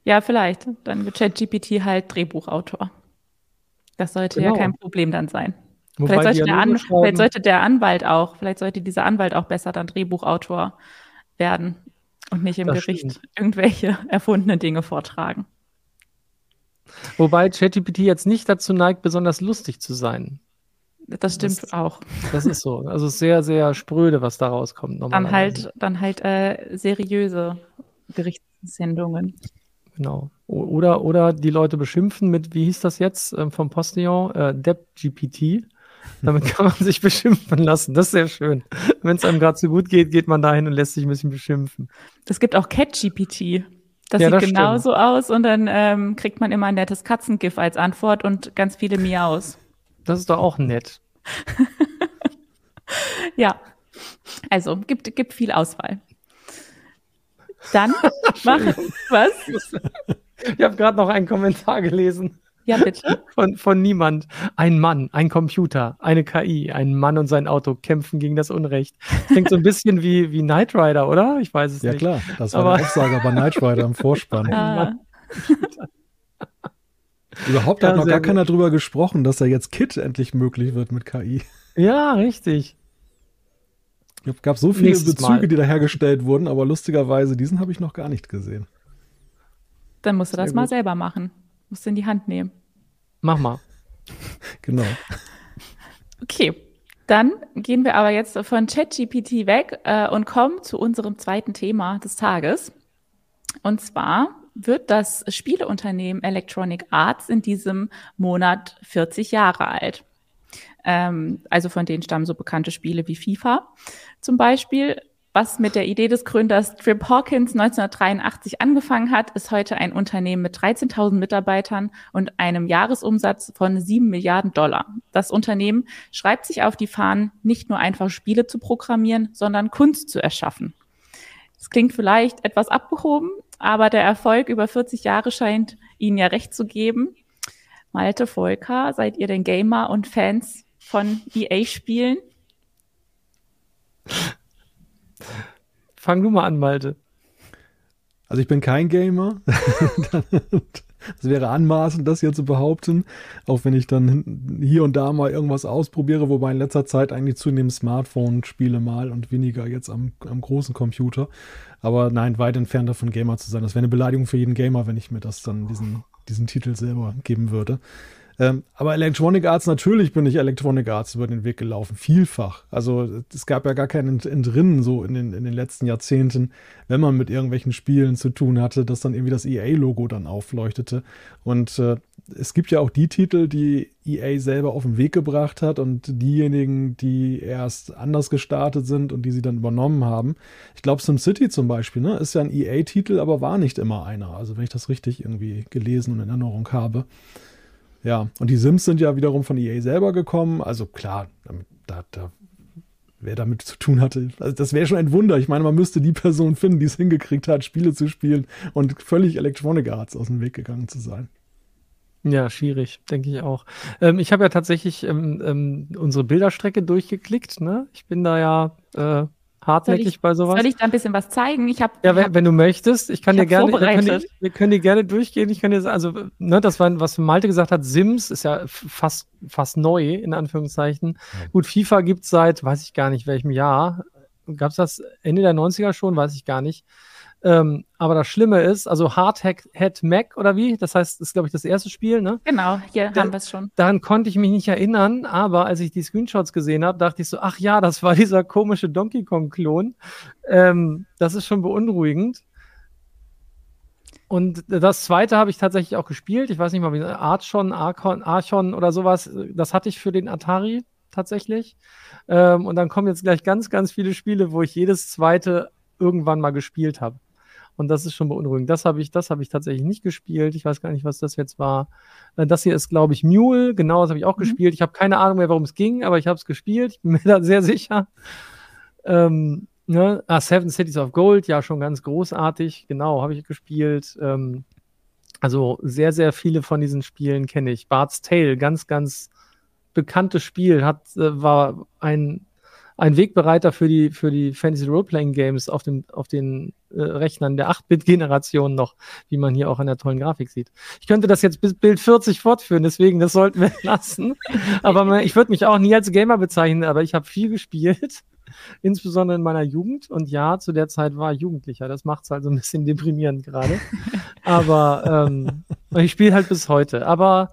Ja, vielleicht. Dann wird ChatGPT halt Drehbuchautor. Das sollte genau. ja kein Problem dann sein. Vielleicht sollte, der An vielleicht sollte der Anwalt auch, vielleicht sollte dieser Anwalt auch besser dann Drehbuchautor werden und nicht im Gericht stimmt. irgendwelche erfundenen Dinge vortragen. Wobei ChatGPT jetzt nicht dazu neigt, besonders lustig zu sein. Das stimmt das, auch. Das ist so. Also sehr, sehr spröde, was da rauskommt. Dann halt, dann halt äh, seriöse Gerichtssendungen. Genau. Oder, oder die Leute beschimpfen mit, wie hieß das jetzt ähm, vom Postillon? Äh, DebGPT. Damit kann man sich beschimpfen lassen. Das ist sehr schön. Wenn es einem gerade so gut geht, geht man dahin und lässt sich ein bisschen beschimpfen. Es gibt auch CatGPT. Das ja, sieht das genauso stimmt. aus und dann ähm, kriegt man immer ein nettes Katzengif als Antwort und ganz viele Miaus. Das ist doch auch nett. ja. Also, gibt, gibt viel Auswahl. Dann mach was? Ich habe gerade noch einen Kommentar gelesen. Ja, bitte. Von, von niemand. Ein Mann, ein Computer, eine KI, ein Mann und sein Auto kämpfen gegen das Unrecht. Klingt so ein bisschen wie, wie Knight Rider, oder? Ich weiß es ja, nicht. Ja, klar. Das war Aber eine Aussage bei Knight Rider im Vorspann. Ah. Überhaupt ja, hat noch gar gut. keiner drüber gesprochen, dass da jetzt Kit endlich möglich wird mit KI. Ja, richtig. Es gab so viele Nächstes Bezüge, Mal. die da hergestellt wurden, aber lustigerweise, diesen habe ich noch gar nicht gesehen. Dann musst du Sehr das gut. mal selber machen. Musst du in die Hand nehmen. Mach mal. genau. Okay. Dann gehen wir aber jetzt von ChatGPT weg äh, und kommen zu unserem zweiten Thema des Tages. Und zwar wird das Spieleunternehmen Electronic Arts in diesem Monat 40 Jahre alt. Ähm, also von denen stammen so bekannte Spiele wie FIFA zum Beispiel. Was mit der Idee des Gründers Trip Hawkins 1983 angefangen hat, ist heute ein Unternehmen mit 13.000 Mitarbeitern und einem Jahresumsatz von 7 Milliarden Dollar. Das Unternehmen schreibt sich auf die Fahnen, nicht nur einfach Spiele zu programmieren, sondern Kunst zu erschaffen. Es klingt vielleicht etwas abgehoben, aber der Erfolg über 40 Jahre scheint Ihnen ja recht zu geben. Malte Volker, seid ihr denn Gamer und Fans von EA-Spielen? Fang du mal an, Malte. Also ich bin kein Gamer. Es wäre anmaßend, das hier zu behaupten, auch wenn ich dann hier und da mal irgendwas ausprobiere, wobei in letzter Zeit eigentlich zunehmend Smartphone spiele mal und weniger jetzt am, am großen Computer. Aber nein, weit entfernt davon Gamer zu sein. Das wäre eine Beleidigung für jeden Gamer, wenn ich mir das dann diesen, diesen Titel selber geben würde. Ähm, aber Electronic Arts, natürlich bin ich Electronic Arts über den Weg gelaufen, vielfach. Also es gab ja gar kein Entrinnen so in den, in den letzten Jahrzehnten, wenn man mit irgendwelchen Spielen zu tun hatte, dass dann irgendwie das EA-Logo dann aufleuchtete. Und äh, es gibt ja auch die Titel, die EA selber auf den Weg gebracht hat und diejenigen, die erst anders gestartet sind und die sie dann übernommen haben. Ich glaube, SimCity zum Beispiel, ne, ist ja ein EA-Titel, aber war nicht immer einer. Also wenn ich das richtig irgendwie gelesen und in Erinnerung habe. Ja, und die Sims sind ja wiederum von EA selber gekommen. Also klar, da, da, wer damit zu tun hatte, also das wäre schon ein Wunder. Ich meine, man müsste die Person finden, die es hingekriegt hat, Spiele zu spielen und völlig Electronic Arts aus dem Weg gegangen zu sein. Ja, schwierig, denke ich auch. Ähm, ich habe ja tatsächlich ähm, ähm, unsere Bilderstrecke durchgeklickt. Ne? Ich bin da ja äh, hartnäckig ich, bei sowas. Soll ich da ein bisschen was zeigen? Ich habe ja, wenn, hab, wenn, du möchtest, ich kann ich dir gerne, wir können, wir können dir gerne durchgehen. Ich kann dir, also ne, das war, was Malte gesagt hat, Sims ist ja fast fast neu in Anführungszeichen. Ja. Gut, FIFA gibt's seit, weiß ich gar nicht welchem Jahr. Gab's das Ende der 90er schon? Weiß ich gar nicht. Ähm, aber das Schlimme ist, also Hardhead Mac oder wie? Das heißt, das ist, glaube ich, das erste Spiel, ne? Genau, hier da, haben wir es schon. Daran konnte ich mich nicht erinnern, aber als ich die Screenshots gesehen habe, dachte ich so, ach ja, das war dieser komische Donkey Kong-Klon. Ähm, das ist schon beunruhigend. Und das zweite habe ich tatsächlich auch gespielt. Ich weiß nicht mal, wie Archon, Archon, Archon oder sowas. Das hatte ich für den Atari tatsächlich. Ähm, und dann kommen jetzt gleich ganz, ganz viele Spiele, wo ich jedes zweite irgendwann mal gespielt habe. Und das ist schon beunruhigend. Das habe ich, das habe ich tatsächlich nicht gespielt. Ich weiß gar nicht, was das jetzt war. Äh, das hier ist, glaube ich, Mule. Genau, das habe ich auch mhm. gespielt. Ich habe keine Ahnung mehr, warum es ging, aber ich habe es gespielt. Ich bin mir da sehr sicher. Ähm, ne? ah, Seven Cities of Gold, ja, schon ganz großartig. Genau, habe ich gespielt. Ähm, also sehr, sehr viele von diesen Spielen kenne ich. Bart's Tale, ganz, ganz bekanntes Spiel, hat, äh, war ein ein Wegbereiter für die, für die Fantasy Roleplaying Games auf, dem, auf den äh, Rechnern der 8-Bit-Generation noch, wie man hier auch an der tollen Grafik sieht. Ich könnte das jetzt bis Bild 40 fortführen, deswegen, das sollten wir lassen. aber ich würde mich auch nie als Gamer bezeichnen, aber ich habe viel gespielt, insbesondere in meiner Jugend. Und ja, zu der Zeit war ich Jugendlicher. Das macht es halt so ein bisschen deprimierend gerade. aber ähm, ich spiele halt bis heute. Aber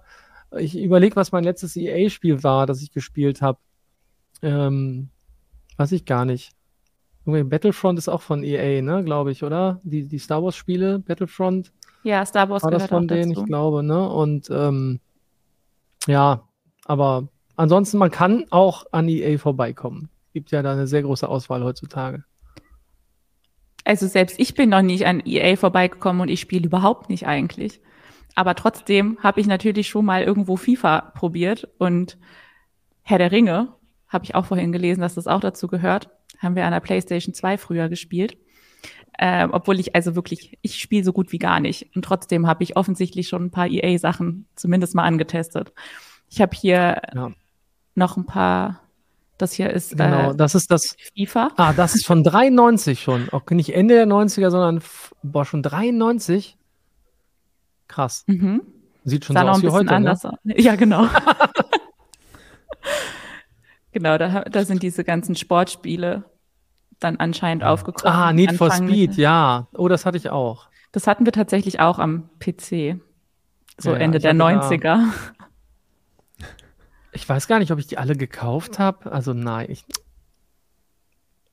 ich überlege, was mein letztes EA-Spiel war, das ich gespielt habe. Ähm, Weiß ich gar nicht. Battlefront ist auch von EA, ne, glaube ich, oder? Die, die Star Wars-Spiele, Battlefront. Ja, Star Wars war das von denen, dazu. ich glaube, ne? Und ähm, ja, aber ansonsten, man kann auch an EA vorbeikommen. Gibt ja da eine sehr große Auswahl heutzutage. Also selbst ich bin noch nicht an EA vorbeigekommen und ich spiele überhaupt nicht eigentlich. Aber trotzdem habe ich natürlich schon mal irgendwo FIFA probiert und Herr der Ringe habe ich auch vorhin gelesen, dass das auch dazu gehört. Haben wir an der PlayStation 2 früher gespielt. Ähm, obwohl ich also wirklich, ich spiele so gut wie gar nicht. Und trotzdem habe ich offensichtlich schon ein paar EA-Sachen zumindest mal angetestet. Ich habe hier ja. noch ein paar. Das hier ist. Genau, äh, das ist das. FIFA. Ah, das ist von 93 schon. Auch nicht Ende der 90er, sondern boah, schon 93. Krass. Mhm. Sieht schon Sah so aus wie heute. Ne? Anders ne? Ja, genau. Genau, da, da sind diese ganzen Sportspiele dann anscheinend aufgekommen. Ah, Need for Speed, mit, ja. Oh, das hatte ich auch. Das hatten wir tatsächlich auch am PC. So ja, Ende der 90er. Da, ich weiß gar nicht, ob ich die alle gekauft habe. Also nein, ich,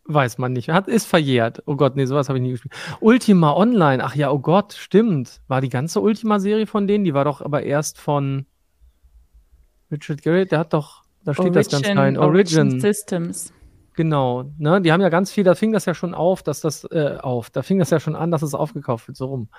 weiß man nicht. Hat, ist verjährt. Oh Gott, nee, sowas habe ich nie gespielt. Ultima Online, ach ja, oh Gott, stimmt. War die ganze Ultima-Serie von denen? Die war doch aber erst von Richard Garrett, der hat doch da steht Origin, das ganz klein. Origin. Origin Systems. Genau, ne? Die haben ja ganz viel, da fing das ja schon auf, dass das äh, auf, da fing das ja schon an, dass es aufgekauft wird, so rum.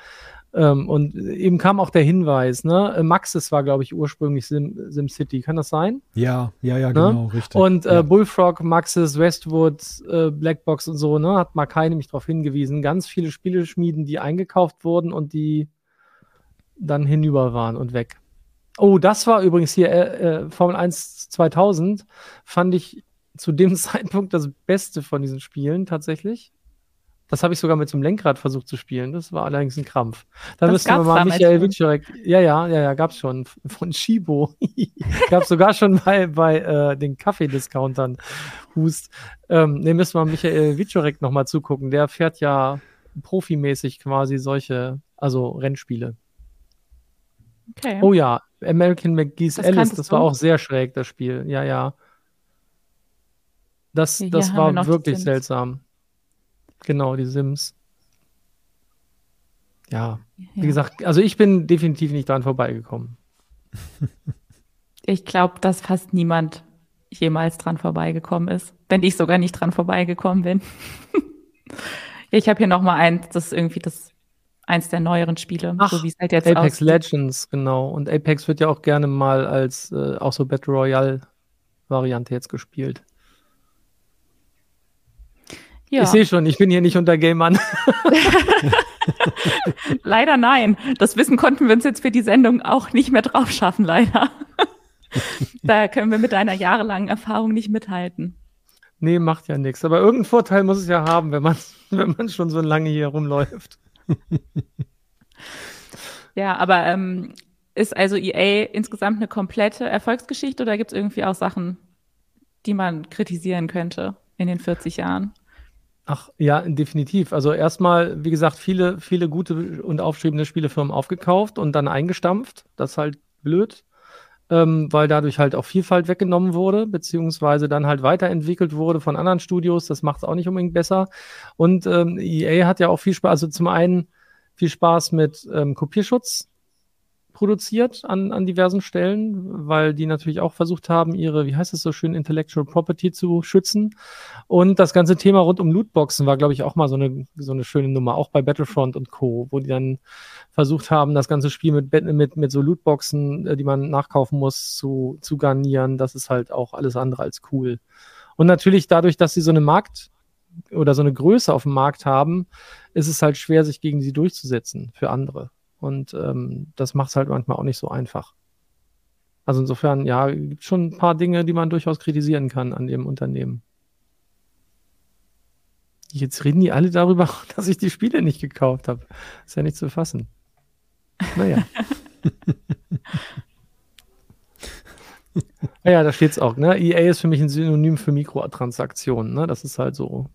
Ähm, und eben kam auch der Hinweis, ne? Maxis war, glaube ich, ursprünglich Sim, SimCity, kann das sein? Ja, ja, ja, ne? genau, richtig. Und äh, ja. Bullfrog, Maxis, Westwood, äh, Blackbox und so, ne? Hat Makai nämlich darauf hingewiesen, ganz viele Spieleschmieden, die eingekauft wurden und die dann hinüber waren und weg. Oh, das war übrigens hier äh, äh Formel 1 2000. Fand ich zu dem Zeitpunkt das Beste von diesen Spielen tatsächlich. Das habe ich sogar mit so einem Lenkrad versucht zu spielen. Das war allerdings ein Krampf. Da müssten wir mal Michael Wiczorek. Ja, ja, ja, ja, gab's schon. Von Shibo. gab's sogar schon bei, bei äh, den Kaffeediscountern. Hust. Ähm, ne, müssen wir Michael Wiczorek nochmal zugucken. Der fährt ja profimäßig quasi solche, also Rennspiele. Okay. Oh ja, American McGee's das Alice, das war auch sehr schräg, das Spiel. Ja, ja. Das, Hier das war wirklich seltsam. Genau, die Sims. Ja, ja, wie gesagt, also ich bin definitiv nicht dran vorbeigekommen. Ich glaube, dass fast niemand jemals dran vorbeigekommen ist, wenn ich sogar nicht dran vorbeigekommen bin. ich habe hier noch mal eins, das ist irgendwie das eins der neueren Spiele, Ach, so wie es halt jetzt Apex aussieht. Legends, genau. Und Apex wird ja auch gerne mal als äh, auch so Battle Royale Variante jetzt gespielt. Ja. Ich sehe schon, ich bin hier nicht unter Gamern. leider nein. Das Wissen konnten wir uns jetzt für die Sendung auch nicht mehr drauf schaffen, leider. da können wir mit deiner jahrelangen Erfahrung nicht mithalten. Nee, macht ja nichts. Aber irgendeinen Vorteil muss es ja haben, wenn man, wenn man schon so lange hier rumläuft. ja, aber ähm, ist also EA insgesamt eine komplette Erfolgsgeschichte oder gibt es irgendwie auch Sachen, die man kritisieren könnte in den 40 Jahren? Ach ja, definitiv. Also erstmal, wie gesagt, viele, viele gute und aufstrebende Spielefirmen aufgekauft und dann eingestampft. Das ist halt blöd, ähm, weil dadurch halt auch Vielfalt weggenommen wurde, beziehungsweise dann halt weiterentwickelt wurde von anderen Studios. Das macht es auch nicht unbedingt besser. Und ähm, EA hat ja auch viel Spaß, also zum einen viel Spaß mit ähm, Kopierschutz produziert an, an diversen Stellen, weil die natürlich auch versucht haben, ihre, wie heißt es so schön, Intellectual Property zu schützen. Und das ganze Thema rund um Lootboxen war, glaube ich, auch mal so eine, so eine schöne Nummer, auch bei Battlefront und Co., wo die dann versucht haben, das ganze Spiel mit, mit, mit so Lootboxen, äh, die man nachkaufen muss, zu, zu garnieren. Das ist halt auch alles andere als cool. Und natürlich dadurch, dass sie so eine Markt- oder so eine Größe auf dem Markt haben, ist es halt schwer, sich gegen sie durchzusetzen für andere. Und ähm, das macht es halt manchmal auch nicht so einfach. Also insofern, ja, gibt schon ein paar Dinge, die man durchaus kritisieren kann an dem Unternehmen. Jetzt reden die alle darüber, dass ich die Spiele nicht gekauft habe. Ist ja nicht zu fassen. Naja. ja, da steht es auch, ne? EA ist für mich ein Synonym für Mikrotransaktionen, ne? Das ist halt so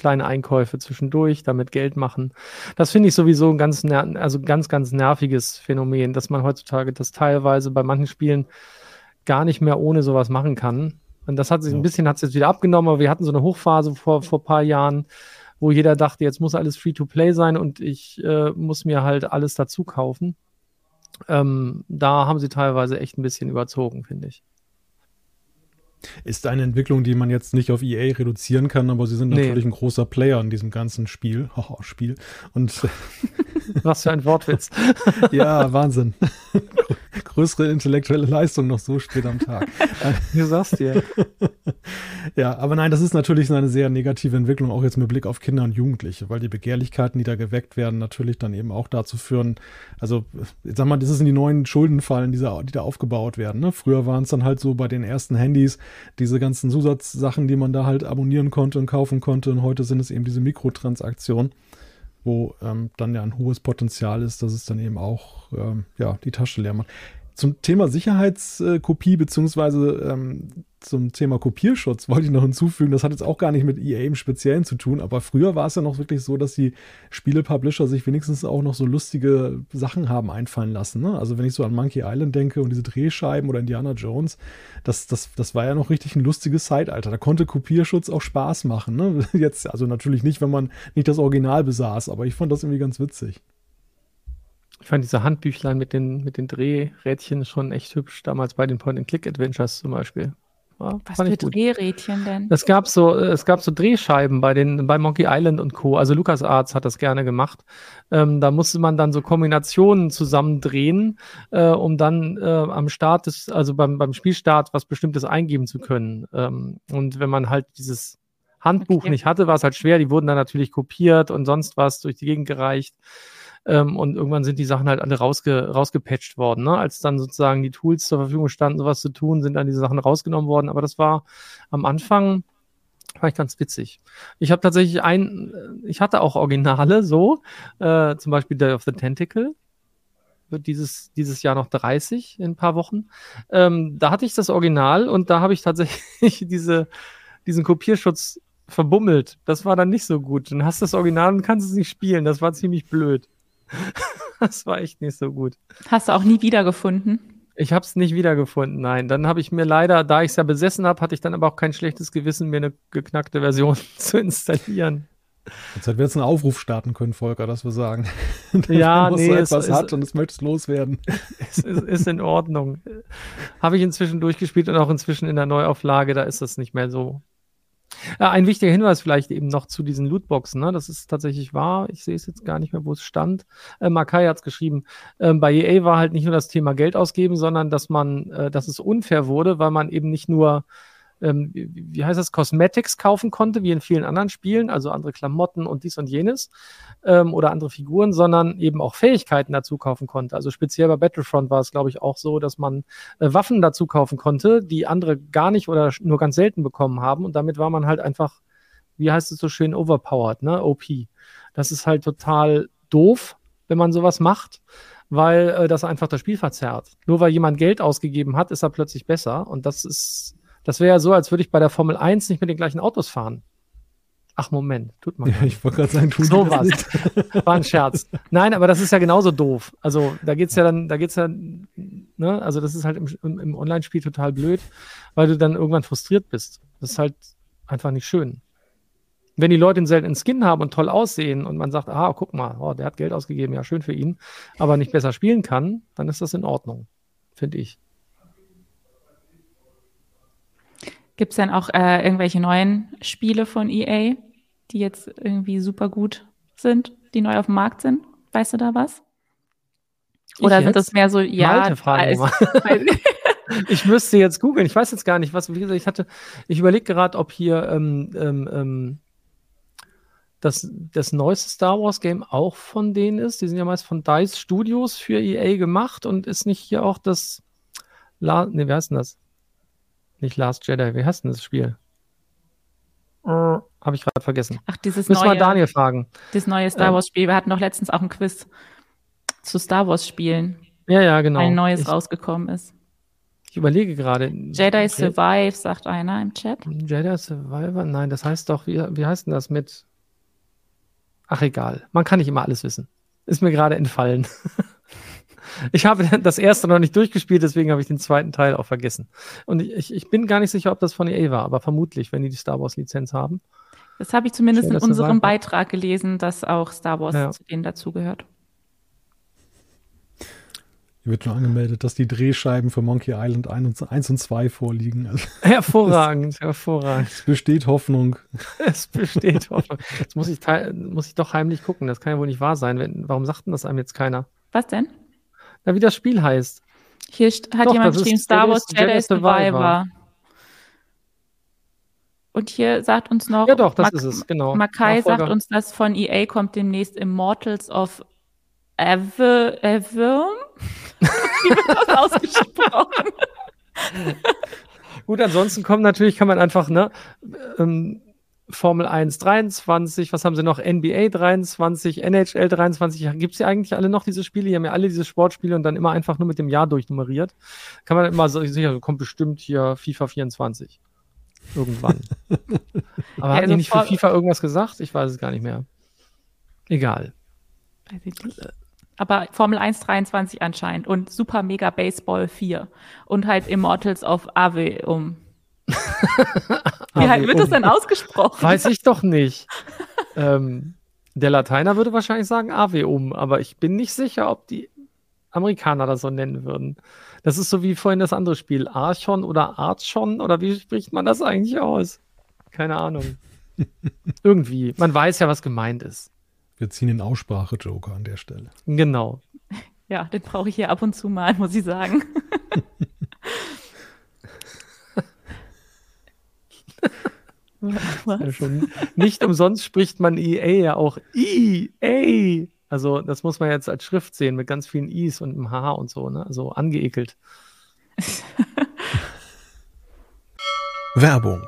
kleine Einkäufe zwischendurch, damit Geld machen. Das finde ich sowieso ein ganz, also ganz, ganz nerviges Phänomen, dass man heutzutage das teilweise bei manchen Spielen gar nicht mehr ohne sowas machen kann. Und das hat sich ein bisschen, hat es jetzt wieder abgenommen, aber wir hatten so eine Hochphase vor, vor ein paar Jahren, wo jeder dachte, jetzt muss alles Free-to-Play sein und ich äh, muss mir halt alles dazu kaufen. Ähm, da haben sie teilweise echt ein bisschen überzogen, finde ich. Ist eine Entwicklung, die man jetzt nicht auf EA reduzieren kann, aber sie sind nee. natürlich ein großer Player in diesem ganzen Spiel. Haha, Spiel. Und Was für ein Wortwitz. ja, Wahnsinn. Größere intellektuelle Leistung noch so spät am Tag. du sagst dir. ja, aber nein, das ist natürlich eine sehr negative Entwicklung, auch jetzt mit Blick auf Kinder und Jugendliche, weil die Begehrlichkeiten, die da geweckt werden, natürlich dann eben auch dazu führen, also, jetzt sag mal, das sind die neuen Schuldenfallen, die da, die da aufgebaut werden. Ne? Früher waren es dann halt so bei den ersten Handys diese ganzen Zusatzsachen, die man da halt abonnieren konnte und kaufen konnte. Und heute sind es eben diese Mikrotransaktionen wo ähm, dann ja ein hohes Potenzial ist, dass es dann eben auch ähm, ja, die Tasche leer macht. Zum Thema Sicherheitskopie beziehungsweise ähm, zum Thema Kopierschutz wollte ich noch hinzufügen, das hat jetzt auch gar nicht mit EA im Speziellen zu tun, aber früher war es ja noch wirklich so, dass die Spiele-Publisher sich wenigstens auch noch so lustige Sachen haben einfallen lassen. Ne? Also wenn ich so an Monkey Island denke und diese Drehscheiben oder Indiana Jones, das, das, das war ja noch richtig ein lustiges Zeitalter. Da konnte Kopierschutz auch Spaß machen. Ne? Jetzt, also natürlich nicht, wenn man nicht das Original besaß, aber ich fand das irgendwie ganz witzig. Ich fand diese Handbüchlein mit den, mit den Drehrädchen schon echt hübsch, damals bei den Point-and-Click-Adventures zum Beispiel. Ja, Was für Drehrädchen denn? Es gab so, es gab so Drehscheiben bei den, bei Monkey Island und Co. Also Lukas Arts hat das gerne gemacht. Ähm, da musste man dann so Kombinationen zusammendrehen, äh, um dann äh, am Start des, also beim, beim Spielstart was Bestimmtes eingeben zu können. Ähm, und wenn man halt dieses Handbuch okay. nicht hatte, war es halt schwer. Die wurden dann natürlich kopiert und sonst was durch die Gegend gereicht. Ähm, und irgendwann sind die Sachen halt alle rausge rausgepatcht worden. Ne? Als dann sozusagen die Tools zur Verfügung standen, sowas zu tun, sind dann diese Sachen rausgenommen worden. Aber das war am Anfang war ich ganz witzig. Ich habe tatsächlich ein, ich hatte auch Originale so, äh, zum Beispiel Day of the Tentacle wird dieses, dieses Jahr noch 30 in ein paar Wochen. Ähm, da hatte ich das Original und da habe ich tatsächlich diese, diesen Kopierschutz verbummelt. Das war dann nicht so gut. Dann hast du das Original und kannst es nicht spielen. Das war ziemlich blöd. das war echt nicht so gut. Hast du auch nie wiedergefunden? Ich habe es nicht wiedergefunden, nein. Dann habe ich mir leider, da ich es ja besessen habe, hatte ich dann aber auch kein schlechtes Gewissen, mir eine geknackte Version zu installieren. Jetzt hätten wir jetzt einen Aufruf starten können, Volker, dass wir sagen, ja, nee, so etwas es, hat und es möchte loswerden. Es ist, ist in Ordnung. Habe ich inzwischen durchgespielt und auch inzwischen in der Neuauflage, da ist das nicht mehr so ein wichtiger Hinweis vielleicht eben noch zu diesen Lootboxen. Ne? Das ist tatsächlich wahr. Ich sehe es jetzt gar nicht mehr, wo es stand. Äh, Makai hat es geschrieben. Ähm, bei EA war halt nicht nur das Thema Geld ausgeben, sondern dass man, äh, dass es unfair wurde, weil man eben nicht nur ähm, wie heißt das, Cosmetics kaufen konnte, wie in vielen anderen Spielen, also andere Klamotten und dies und jenes ähm, oder andere Figuren, sondern eben auch Fähigkeiten dazu kaufen konnte. Also speziell bei Battlefront war es, glaube ich, auch so, dass man äh, Waffen dazu kaufen konnte, die andere gar nicht oder nur ganz selten bekommen haben. Und damit war man halt einfach, wie heißt es so schön, overpowered, ne? OP. Das ist halt total doof, wenn man sowas macht weil äh, das einfach das Spiel verzerrt. Nur weil jemand Geld ausgegeben hat, ist er plötzlich besser. Und das ist das wäre ja so, als würde ich bei der Formel 1 nicht mit den gleichen Autos fahren. Ach, Moment, tut man. Ja, ich wollte gerade sagen, tut so was. War ein Scherz. Nein, aber das ist ja genauso doof. Also da geht's ja dann, da geht's ja, ne, also das ist halt im, im Online-Spiel total blöd, weil du dann irgendwann frustriert bist. Das ist halt einfach nicht schön. Wenn die Leute einen seltenen Skin haben und toll aussehen und man sagt, ah, guck mal, oh, der hat Geld ausgegeben, ja, schön für ihn, aber nicht besser spielen kann, dann ist das in Ordnung, finde ich. Gibt es denn auch äh, irgendwelche neuen Spiele von EA, die jetzt irgendwie super gut sind, die neu auf dem Markt sind? Weißt du da was? Oder sind das mehr so, ja, als, ich müsste jetzt googeln. Ich weiß jetzt gar nicht, was, wie gesagt, ich hatte, ich überlege gerade, ob hier ähm, ähm, ähm, das, das neueste Star Wars Game auch von denen ist. Die sind ja meist von DICE Studios für EA gemacht und ist nicht hier auch das, La ne, wie heißt denn das? Nicht Last Jedi, wie heißt denn das Spiel? Äh, Habe ich gerade vergessen. Ach, dieses Müssen neue, wir Daniel fragen. das neue Star Ähm. Wars Spiel. Wir hatten noch letztens auch ein Quiz zu Star Wars Spielen, Ja, ja, genau. ein neues ich, rausgekommen ist. ich überlege gerade. Jedi Okay. Survive, sagt einer im Chat. Jedi Survivor? Nein, das heißt doch, wie, wie heißt denn das mit? Ach, egal. Man kann nicht immer alles wissen. Ist mir gerade entfallen. ich habe das erste noch nicht durchgespielt, deswegen habe ich den zweiten Teil auch vergessen. Und ich, ich bin gar nicht sicher, ob das von EA war, aber vermutlich, wenn die die Star Wars Lizenz haben. Das habe ich zumindest Jedi in unserem. Beitrag gelesen, dass auch Star Wars Ja. zu denen dazugehört. Hier wird nur angemeldet, dass die Drehscheiben für Monkey Island 1 und, 1 und 2 vorliegen. Also Hervorragend, hervorragend. es besteht Hoffnung. Es besteht Hoffnung. Jetzt muss ich, muss ich doch heimlich gucken. Das kann ja wohl nicht wahr sein. Wenn, warum sagt denn das einem jetzt keiner? Was denn? Na, wie das Spiel heißt. Hier hat Doch, jemand geschrieben, Star Wars Jedi, Jedi Survivor. Survivor. Und hier sagt uns noch, Ja, doch, das Mak- ist es, genau. Makai sagt uns, dass von EA kommt demnächst Immortals of Ever, Ever? Wie wird das ausgesprochen? Gut, ansonsten kommen natürlich, kann man einfach, ne, ähm, Formel 1 23, was haben sie noch? NBA 23, NHL 23. Gibt es ja eigentlich alle noch diese Spiele? Die haben ja alle diese Sportspiele und dann immer einfach nur mit dem Jahr durchnummeriert. Kann man immer so sicher, kommt bestimmt hier FIFA 24. Irgendwann. Aber Ja, haben die nicht für FIFA irgendwas gesagt? Ich weiß es gar nicht mehr. Egal. Weiß ich nicht. Aber Formel 1 23 anscheinend und Super Mega Baseball 4 und halt Immortals of Aveum. Wie halt, wird das denn ausgesprochen? Weiß ich doch nicht. ähm, der Lateiner würde wahrscheinlich sagen Aveum, aber ich bin nicht sicher, ob die Amerikaner das so nennen würden. Das ist so wie vorhin das andere Spiel. Archon oder Archon oder wie spricht man das eigentlich aus? Keine Ahnung. Irgendwie. Man weiß ja, was gemeint ist. Wir ziehen den Aussprache-Joker an der Stelle. Genau. Ja, den brauche ich hier ab und zu mal, muss ich sagen. Was? Ja, schon. Nicht umsonst spricht man EA ja auch EA. Also, das muss man jetzt als Schrift sehen mit ganz vielen I's und einem H und so, ne? Also angeekelt. Werbung.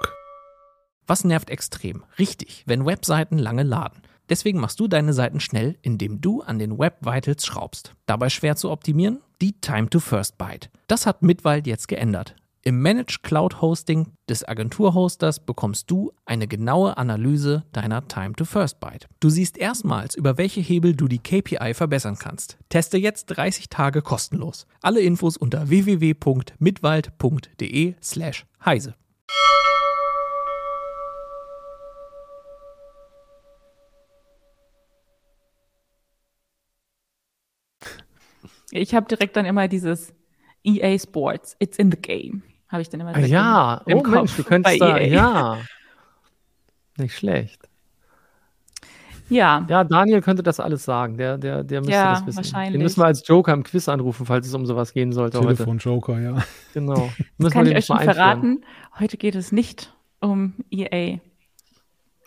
Was nervt extrem? Richtig, wenn Webseiten lange laden. Deswegen machst du deine Seiten schnell, indem du an den Web Vitals schraubst. Dabei schwer zu optimieren? Die Time to First Byte. Das hat Mitwald jetzt geändert. Im Managed Cloud Hosting des Agenturhosters bekommst du eine genaue Analyse deiner Time to First Byte. Du siehst erstmals, über welche Hebel du die KPI verbessern kannst. Teste jetzt 30 Tage kostenlos. Alle Infos unter www.mitwald.de slash heise. Ich habe direkt dann immer dieses EA Sports, it's in the game. Habe ich dann immer Ah, direkt ja, im, im oh Kopf Mensch, du könntest da, EA. ja. Nicht schlecht. Ja, Ja, Daniel könnte das alles sagen. Der, der, der müsste Ja, das wissen. wahrscheinlich. Den müssen wir als Joker im Quiz anrufen, falls es um sowas gehen sollte heute. Telefon-Joker, ja. Genau. das Müssen kann wir ich den euch mal schon verraten. Heute geht es nicht um EA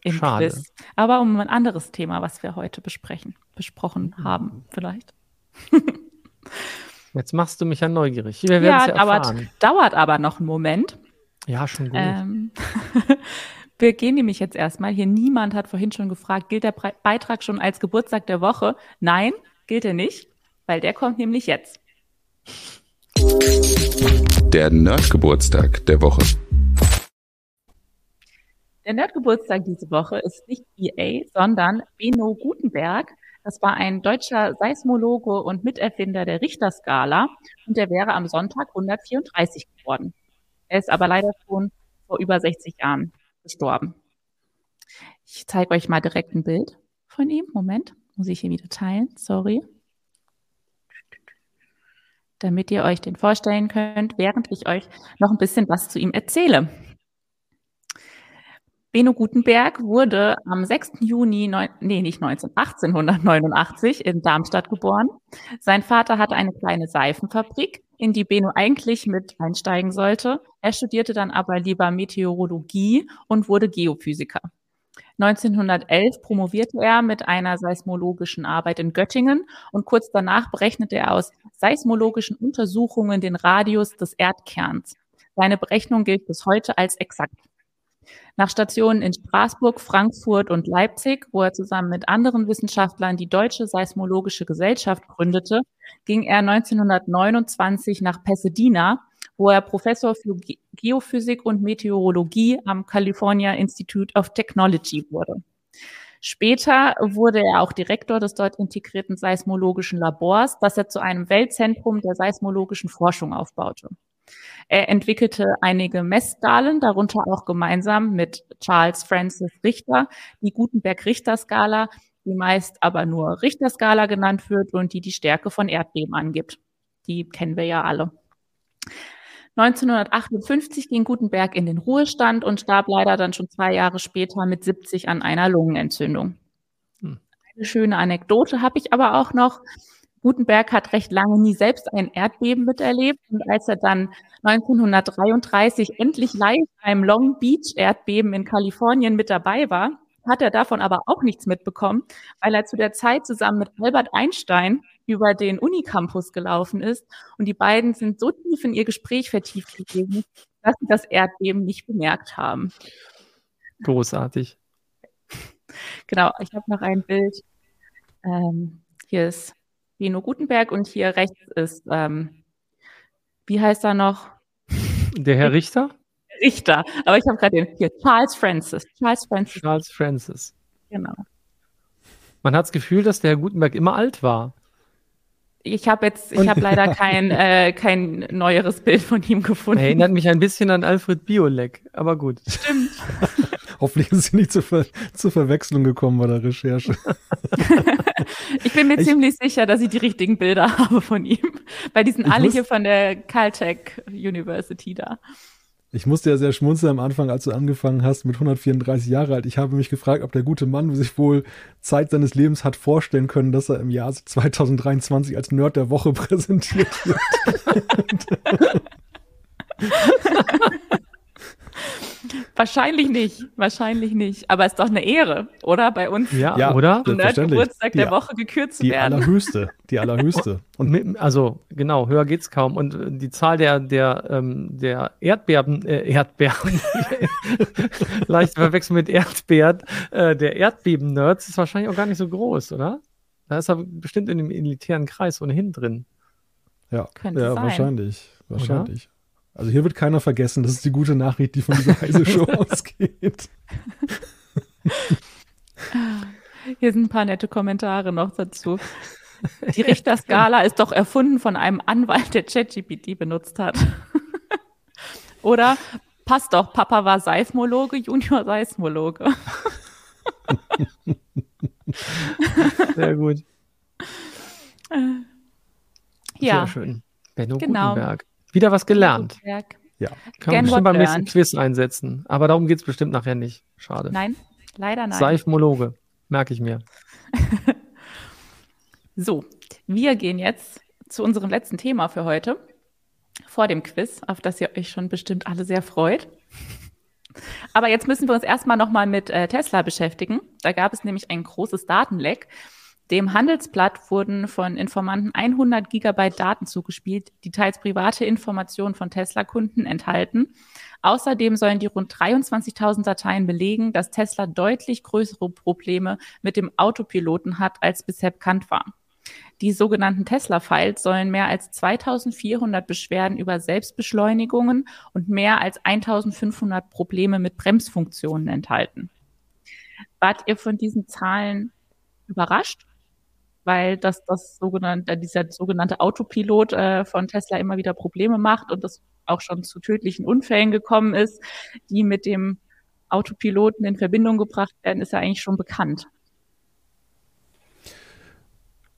im Schade. Quiz, aber um ein anderes Thema, was wir heute besprechen, besprochen haben vielleicht. Jetzt machst du mich ja neugierig. Wir werden Ja, es ja dauert, dauert aber noch einen Moment. Ja, schon gut. Ähm, wir gehen nämlich jetzt erstmal. Hier niemand hat vorhin schon gefragt, gilt der Bre Beitrag schon als Geburtstag der Woche? Nein, gilt er nicht, weil der kommt nämlich jetzt. Der Nerdgeburtstag der Woche. Der Nerdgeburtstag diese Woche ist nicht EA, sondern Benno Gutenberg. Das war ein deutscher Seismologe und Miterfinder der Richterskala und der wäre am Sonntag 134 geworden. Er ist aber leider schon vor über 60 Jahren gestorben. Ich zeige euch mal direkt ein Bild von ihm. Moment, muss ich hier wieder teilen. Sorry. Damit ihr euch den vorstellen könnt, während ich euch noch ein bisschen was zu ihm erzähle. Benno Gutenberg wurde am 6. Juni, neun, nee, nicht 19, 1889 in Darmstadt geboren. Sein Vater hatte eine kleine Seifenfabrik, in die Benno eigentlich mit einsteigen sollte. Er studierte dann aber lieber Meteorologie und wurde Geophysiker. 1911 promovierte er mit einer seismologischen Arbeit in Göttingen und kurz danach berechnete er aus seismologischen Untersuchungen den Radius des Erdkerns. Seine Berechnung gilt bis heute als exakt. Nach Stationen in Straßburg, Frankfurt und Leipzig, wo er zusammen mit anderen Wissenschaftlern die Deutsche Seismologische Gesellschaft gründete, ging er 1929 nach Pasadena, wo er Professor für Geophysik und Meteorologie am California Institute of Technology wurde. Später wurde er auch Direktor des dort integrierten seismologischen Labors, das er zu einem Weltzentrum der seismologischen Forschung aufbaute. Er entwickelte einige Messskalen, darunter auch gemeinsam mit Charles Francis Richter die Gutenberg-Richter-Skala, die meist aber nur Richter-Skala genannt wird und die die Stärke von Erdbeben angibt. Die kennen wir ja alle. 1958 ging Gutenberg in den Ruhestand und starb leider dann schon zwei Jahre später mit 70 an einer Lungenentzündung. Hm. Eine schöne Anekdote habe ich aber auch noch. Gutenberg hat recht lange nie selbst ein Erdbeben miterlebt und als er dann 1933 endlich live beim Long Beach Erdbeben in Kalifornien mit dabei war, hat er davon aber auch nichts mitbekommen, weil er zu der Zeit zusammen mit Albert Einstein über den Unicampus gelaufen ist und die beiden sind so tief in ihr Gespräch vertieft gewesen, dass sie das Erdbeben nicht bemerkt haben. Großartig. Genau, ich habe noch ein Bild. Ähm, hier ist Beno Gutenberg und hier rechts ist, ähm, wie heißt er noch? Der Herr Richter? Richter, aber ich habe gerade den hier, Charles Francis. Charles Francis. Charles Francis. Genau. Man hat das Gefühl, dass der Herr Gutenberg immer alt war. Ich habe jetzt, ich habe leider kein, äh, kein neueres Bild von ihm gefunden. Erinnert mich ein bisschen an Alfred Biolek, aber gut. Stimmt. Hoffentlich ist sie nicht zur, Ver zur Verwechslung gekommen bei der Recherche. ich bin mir ich, ziemlich sicher, dass ich die richtigen Bilder habe von ihm, weil die sind alle hier von der Caltech University da. Ich musste ja sehr schmunzeln am Anfang, als du angefangen hast mit 134 Jahre alt. Ich habe mich gefragt, ob der gute Mann sich wohl Zeit seines Lebens hat vorstellen können, dass er im Jahr 2023 als Nerd der Woche präsentiert wird. Wahrscheinlich nicht, wahrscheinlich nicht. Aber es ist doch eine Ehre, oder? Bei uns ja, ja oder? Geburtstag der Woche gekürt zu die werden. Die allerhöchste, die allerhöchste. Und mit, also genau, höher geht's kaum. Und äh, die Zahl der der ähm, der Erdbeeren, äh, Erdbeeren, leicht verwechseln mit Erdbeeren, äh, der Erdbeben-Nerds ist wahrscheinlich auch gar nicht so groß, oder? Da ist er bestimmt in dem elitären Kreis ohnehin drin. Ja, Könnte ja sein. wahrscheinlich, wahrscheinlich. Oder? Also hier wird keiner vergessen. Das ist die gute Nachricht, die von dieser Heise Show ausgeht. Hier sind ein paar nette Kommentare noch dazu. Die Richterskala ist doch erfunden von einem Anwalt, der ChatGPT benutzt hat. Oder passt doch, Papa war Seismologe, Junior Seismologe. Sehr gut. Ja. Sehr schön. Benno genau. Gutenberg. Wieder was gelernt. Ja. Kann man bestimmt beim nächsten Quiz einsetzen. Aber darum geht es bestimmt nachher nicht. Schade. Nein, leider nein. Seifmologe, merke ich mir. so, wir gehen jetzt zu unserem letzten Thema für heute. Vor dem Quiz, auf das ihr euch schon bestimmt alle sehr freut. Aber jetzt müssen wir uns erstmal nochmal mit äh, Tesla beschäftigen. Da gab es nämlich ein großes Datenleck. Dem Handelsblatt wurden von Informanten 100 Gigabyte Daten zugespielt, die teils private Informationen von Tesla-Kunden enthalten. Außerdem sollen die rund 23.000 Dateien belegen, dass Tesla deutlich größere Probleme mit dem Autopiloten hat, als bisher bekannt war. Die sogenannten Tesla-Files sollen mehr als 2400 Beschwerden über Selbstbeschleunigungen und mehr als 1500 Probleme mit Bremsfunktionen enthalten. Wart ihr von diesen Zahlen überrascht? Weil das, das sogenannte, dieser sogenannte Autopilot äh, von Tesla immer wieder Probleme macht und das auch schon zu tödlichen Unfällen gekommen ist, die mit dem Autopiloten in Verbindung gebracht werden, ist ja eigentlich schon bekannt.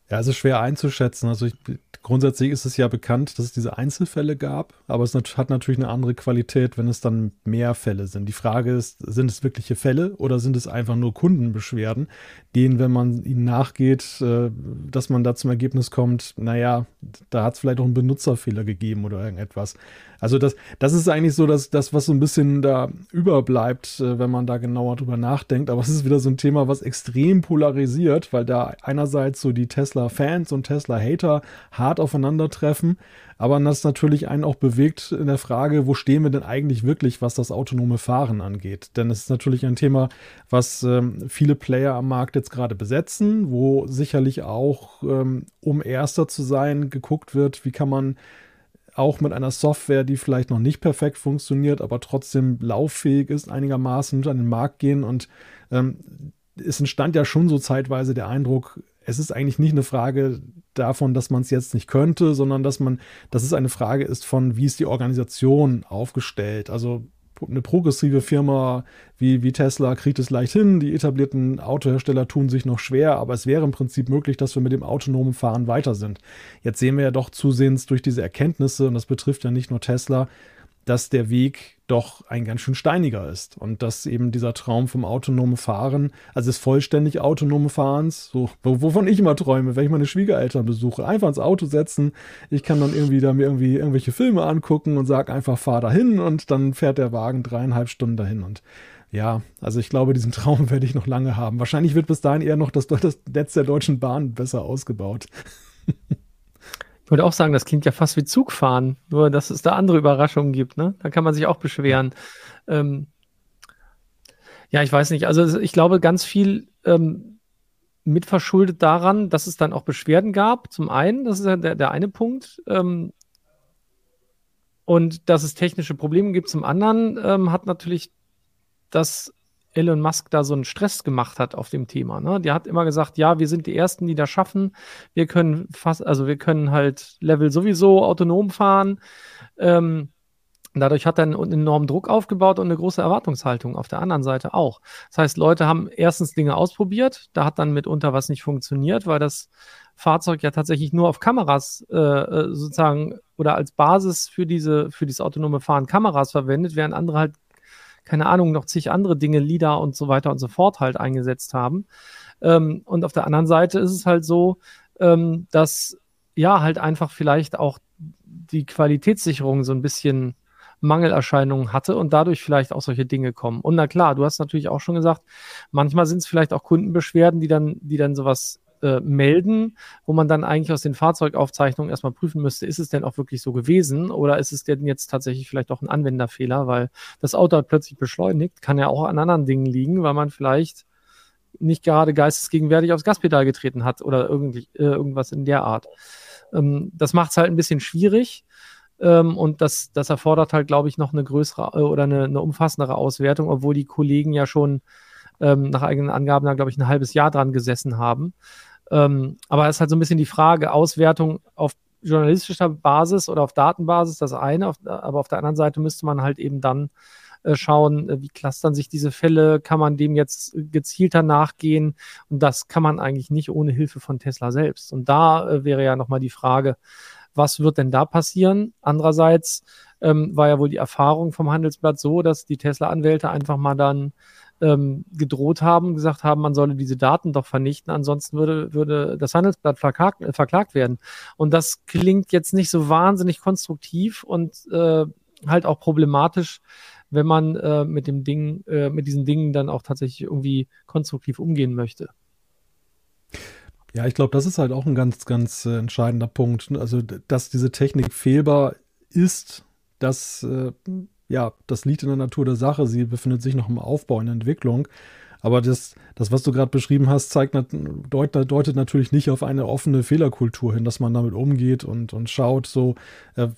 Ja, es ist schwer einzuschätzen. Also ich, grundsätzlich ist es ja bekannt, dass es diese Einzelfälle gab, aber es hat natürlich eine andere Qualität, wenn es dann mehr Fälle sind. Die Frage ist, sind es wirkliche Fälle oder sind es einfach nur Kundenbeschwerden, denen, wenn man ihnen nachgeht, äh, dass man da zum Ergebnis kommt, naja, da hat es vielleicht auch einen Benutzerfehler gegeben oder irgendetwas. Also das, das ist eigentlich so das, das, was so ein bisschen da überbleibt, äh, wenn man da genauer drüber nachdenkt. Aber es ist wieder so ein Thema, was extrem polarisiert, weil da einerseits so die Tesla-Fans und Tesla-Hater hart aufeinandertreffen, aber das natürlich einen auch bewegt in der Frage, wo stehen wir denn eigentlich wirklich, was das autonome Fahren angeht? Denn es ist natürlich ein Thema, was ähm, viele Player am Markt jetzt gerade besetzen, wo sicherlich auch, ähm, um erster zu sein, geguckt wird, wie kann man auch mit einer Software, die vielleicht noch nicht perfekt funktioniert, aber trotzdem lauffähig ist, einigermaßen an den Markt gehen. Und ähm, es entstand ja schon so zeitweise der Eindruck, es ist eigentlich nicht eine Frage davon, dass man es jetzt nicht könnte, sondern dass man, dass es eine Frage ist von, wie ist die Organisation aufgestellt. Also eine progressive Firma wie, wie Tesla kriegt es leicht hin. Die etablierten Autohersteller tun sich noch schwer, aber es wäre im Prinzip möglich, dass wir mit dem autonomen Fahren weiter sind. Jetzt sehen wir ja doch zusehends durch diese Erkenntnisse, und das betrifft ja nicht nur Tesla, dass der Weg doch ein ganz schön steiniger ist und dass eben dieser Traum vom autonomen Fahren, also des vollständig autonomen Fahrens, so, wovon ich immer träume, wenn ich meine Schwiegereltern besuche, einfach ins Auto setzen, ich kann dann irgendwie da mir irgendwie irgendwelche Filme angucken und sag einfach, fahr dahin und dann fährt der Wagen dreieinhalb Stunden dahin und ja, also ich glaube, diesen Traum werde ich noch lange haben. Wahrscheinlich wird bis dahin eher noch das, das Netz der Deutschen Bahn besser ausgebaut. Ich würde auch sagen, das klingt ja fast wie Zugfahren, nur dass es da andere Überraschungen gibt. Ne? Da kann man sich auch beschweren. Ähm, ja, ich weiß nicht. Also ich glaube, ganz viel ähm, mitverschuldet daran, dass es dann auch Beschwerden gab. Zum einen, das ist ja der, der eine Punkt. Ähm, und dass es technische Probleme gibt. Zum anderen ähm, hat natürlich das Elon Musk da so einen Stress gemacht hat auf dem Thema. Ne? Der hat immer gesagt, ja, wir sind die Ersten, die das schaffen. Wir können fast, also wir können halt Level sowieso autonom fahren. Ähm, dadurch hat er einen enormen Druck aufgebaut und eine große Erwartungshaltung auf der anderen Seite auch. Das heißt, Leute haben erstens Dinge ausprobiert, da hat dann mitunter was nicht funktioniert, weil das Fahrzeug ja tatsächlich nur auf Kameras äh, äh sozusagen oder als Basis für diese für dieses autonome Fahren Kameras verwendet, während andere halt keine Ahnung, noch zig andere Dinge, LIDAR und so weiter und so fort halt eingesetzt haben. Ähm, und auf der anderen Seite ist es halt so, ähm, dass ja halt einfach vielleicht auch die Qualitätssicherung so ein bisschen Mangelerscheinungen hatte und dadurch vielleicht auch solche Dinge kommen. Und na klar, du hast natürlich auch schon gesagt, manchmal sind es vielleicht auch Kundenbeschwerden, die dann, die dann sowas äh, melden, wo man dann eigentlich aus den Fahrzeugaufzeichnungen erstmal prüfen müsste, ist es denn auch wirklich so gewesen oder ist es denn jetzt tatsächlich vielleicht auch ein Anwenderfehler, weil das Auto hat plötzlich beschleunigt, kann ja auch an anderen Dingen liegen, weil man vielleicht nicht gerade geistesgegenwärtig aufs Gaspedal getreten hat oder irgendwie, äh, irgendwas in der Art. Ähm, das macht es halt ein bisschen schwierig. Ähm, und das, das erfordert halt, glaube ich, noch eine größere äh, oder eine, eine umfassendere Auswertung, obwohl die Kollegen ja schon ähm, nach eigenen Angaben da, glaube ich, ein halbes Jahr dran gesessen haben. Ähm, aber es ist halt so ein bisschen die Frage, Auswertung auf journalistischer Basis oder auf Datenbasis, das eine, auf, aber auf der anderen Seite müsste man halt eben dann äh, schauen, äh, wie clustern sich diese Fälle, kann man dem jetzt gezielter nachgehen und das kann man eigentlich nicht ohne Hilfe von Tesla selbst. Und da äh, wäre ja nochmal die Frage, was wird denn da passieren? Andererseits ähm, war ja wohl die Erfahrung vom Handelsblatt so, dass die Tesla-Anwälte einfach mal dann ähm, gedroht haben, gesagt haben, man solle diese Daten doch vernichten, ansonsten würde, würde das Handelsblatt verklagt, äh, verklagt werden. Und das klingt jetzt nicht so wahnsinnig konstruktiv und äh, halt auch problematisch, wenn man äh, mit dem Ding, äh, mit diesen Dingen dann auch tatsächlich irgendwie konstruktiv umgehen möchte. Ja, ich glaube, das ist halt auch ein ganz, ganz äh, entscheidender Punkt. Also, dass diese Technik fehlbar ist, das äh, ja, das liegt in der Natur der Sache. Sie befindet sich noch im Aufbau, in der Entwicklung. Aber das, das was du gerade beschrieben hast, zeigt, deutet, deutet natürlich nicht auf eine offene Fehlerkultur hin, dass man damit umgeht und, und schaut, so, äh,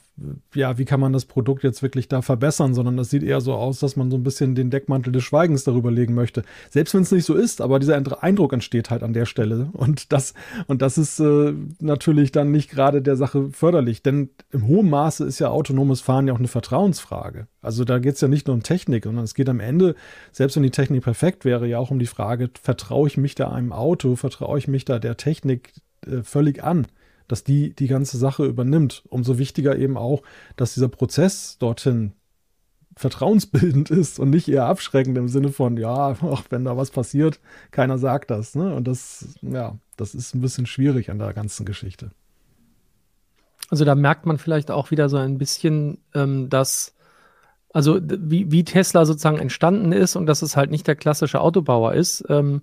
ja, wie kann man das Produkt jetzt wirklich da verbessern, sondern das sieht eher so aus, dass man so ein bisschen den Deckmantel des Schweigens darüber legen möchte. Selbst wenn es nicht so ist, aber dieser Eindruck entsteht halt an der Stelle. Und das, und das ist äh, natürlich dann nicht gerade der Sache förderlich, denn im hohen Maße ist ja autonomes Fahren ja auch eine Vertrauensfrage. Also da geht es ja nicht nur um Technik, sondern es geht am Ende, selbst wenn die Technik perfekt wäre, ja auch um die Frage, vertraue ich mich da einem Auto, vertraue ich mich da der Technik äh, völlig an? Dass die die ganze Sache übernimmt. Umso wichtiger eben auch, dass dieser Prozess dorthin vertrauensbildend ist und nicht eher abschreckend im Sinne von, ja, auch wenn da was passiert, keiner sagt das. Ne? Und das, ja, das ist ein bisschen schwierig an der ganzen Geschichte. Also da merkt man vielleicht auch wieder so ein bisschen, ähm, dass also wie, wie Tesla sozusagen entstanden ist und dass es halt nicht der klassische Autobauer ist. Ähm,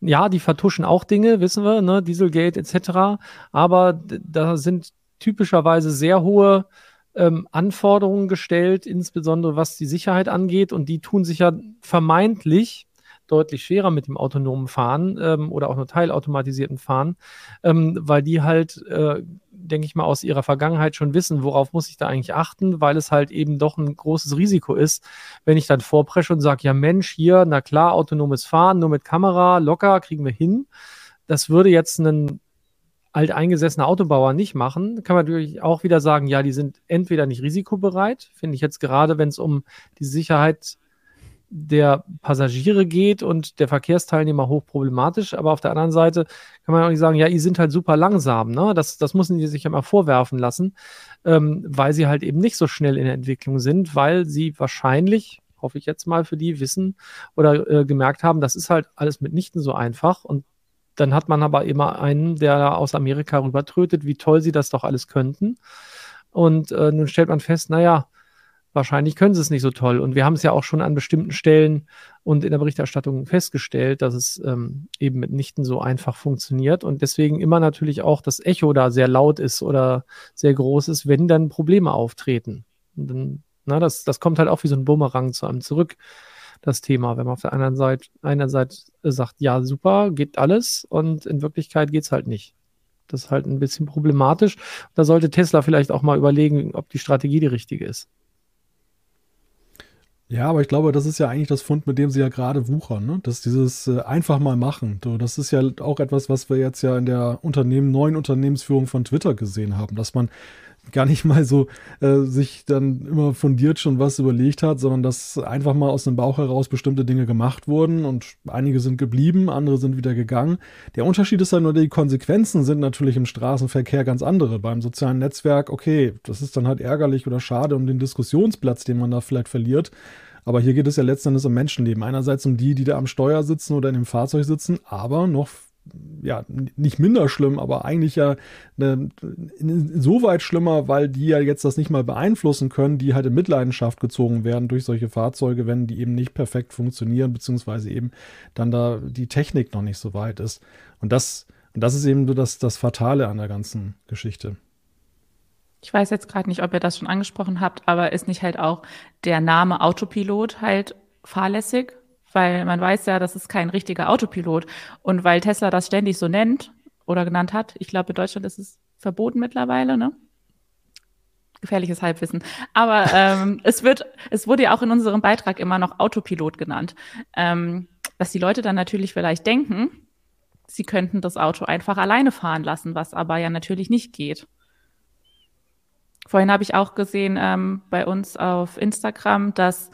ja, die vertuschen auch Dinge, wissen wir, ne, Dieselgate etc. Aber da sind typischerweise sehr hohe ähm, Anforderungen gestellt, insbesondere was die Sicherheit angeht. Und die tun sich ja vermeintlich deutlich schwerer mit dem autonomen Fahren ähm, oder auch nur teilautomatisierten Fahren, ähm, weil die halt, äh, denke ich mal, aus ihrer Vergangenheit schon wissen, worauf muss ich da eigentlich achten, weil es halt eben doch ein großes Risiko ist, wenn ich dann vorpresche und sage, ja Mensch, hier, na klar, autonomes Fahren, nur mit Kamera, locker, kriegen wir hin. Das würde jetzt einen alteingesessene Autobauer nicht machen, kann man natürlich auch wieder sagen, ja, die sind entweder nicht risikobereit, finde ich jetzt gerade, wenn es um die Sicherheit der Passagiere geht und der Verkehrsteilnehmer hochproblematisch, aber auf der anderen Seite kann man auch nicht sagen, ja, die sind halt super langsam, ne? Das, das müssen die sich ja mal vorwerfen lassen, ähm, weil sie halt eben nicht so schnell in der Entwicklung sind, weil sie wahrscheinlich, hoffe ich jetzt mal für die, wissen oder äh, gemerkt haben, das ist halt alles mitnichten so einfach und dann hat man aber immer einen, der aus Amerika rübertrötet, wie toll sie das doch alles könnten. Und äh, nun stellt man fest, naja, wahrscheinlich können sie es nicht so toll. Und wir haben es ja auch schon an bestimmten Stellen und in der Berichterstattung festgestellt, dass es ähm, eben mitnichten so einfach funktioniert. Und deswegen immer natürlich auch das Echo da sehr laut ist oder sehr groß ist, wenn dann Probleme auftreten. Und dann, na, das, das kommt halt auch wie so ein Bumerang zu einem zurück das Thema, wenn man auf der anderen Seite, einer Seite sagt, ja, super, geht alles und in Wirklichkeit geht es halt nicht. Das ist halt ein bisschen problematisch. Da sollte Tesla vielleicht auch mal überlegen, ob die Strategie die richtige ist. Ja, aber ich glaube, das ist ja eigentlich das Fund, mit dem sie ja gerade wuchern, ne? Das ist dieses äh, einfach mal machen. So, das ist ja auch etwas, was wir jetzt ja in der Unternehmen, neuen Unternehmensführung von Twitter gesehen haben, dass man gar nicht mal so äh, sich dann immer fundiert schon was überlegt hat, sondern dass einfach mal aus dem Bauch heraus bestimmte Dinge gemacht wurden und einige sind geblieben, andere sind wieder gegangen. Der Unterschied ist dann nur, die Konsequenzen sind natürlich im Straßenverkehr ganz andere. Beim sozialen Netzwerk, okay, das ist dann halt ärgerlich oder schade um den Diskussionsplatz, den man da vielleicht verliert. Aber hier geht es ja letztendlich um Menschenleben. Einerseits um die, die da am Steuer sitzen oder in dem Fahrzeug sitzen, aber noch ja, nicht minder schlimm, aber eigentlich ja insoweit schlimmer, weil die ja jetzt das nicht mal beeinflussen können, die halt in Mitleidenschaft gezogen werden durch solche Fahrzeuge, wenn die eben nicht perfekt funktionieren, beziehungsweise eben dann da die Technik noch nicht so weit ist. Und das, und das ist eben so das, das Fatale an der ganzen Geschichte. Ich weiß jetzt gerade nicht, ob ihr das schon angesprochen habt, aber ist nicht halt auch der Name Autopilot halt fahrlässig? Weil man weiß ja, das ist kein richtiger Autopilot. Und weil Tesla das ständig so nennt oder genannt hat, ich glaube, in Deutschland ist es verboten mittlerweile, ne? Gefährliches Halbwissen. Aber ähm, es wird, es wurde ja auch in unserem Beitrag immer noch Autopilot genannt. Ähm, dass die Leute dann natürlich vielleicht denken, sie könnten das Auto einfach alleine fahren lassen, was aber ja natürlich nicht geht. Vorhin habe ich auch gesehen ähm, bei uns auf Instagram, dass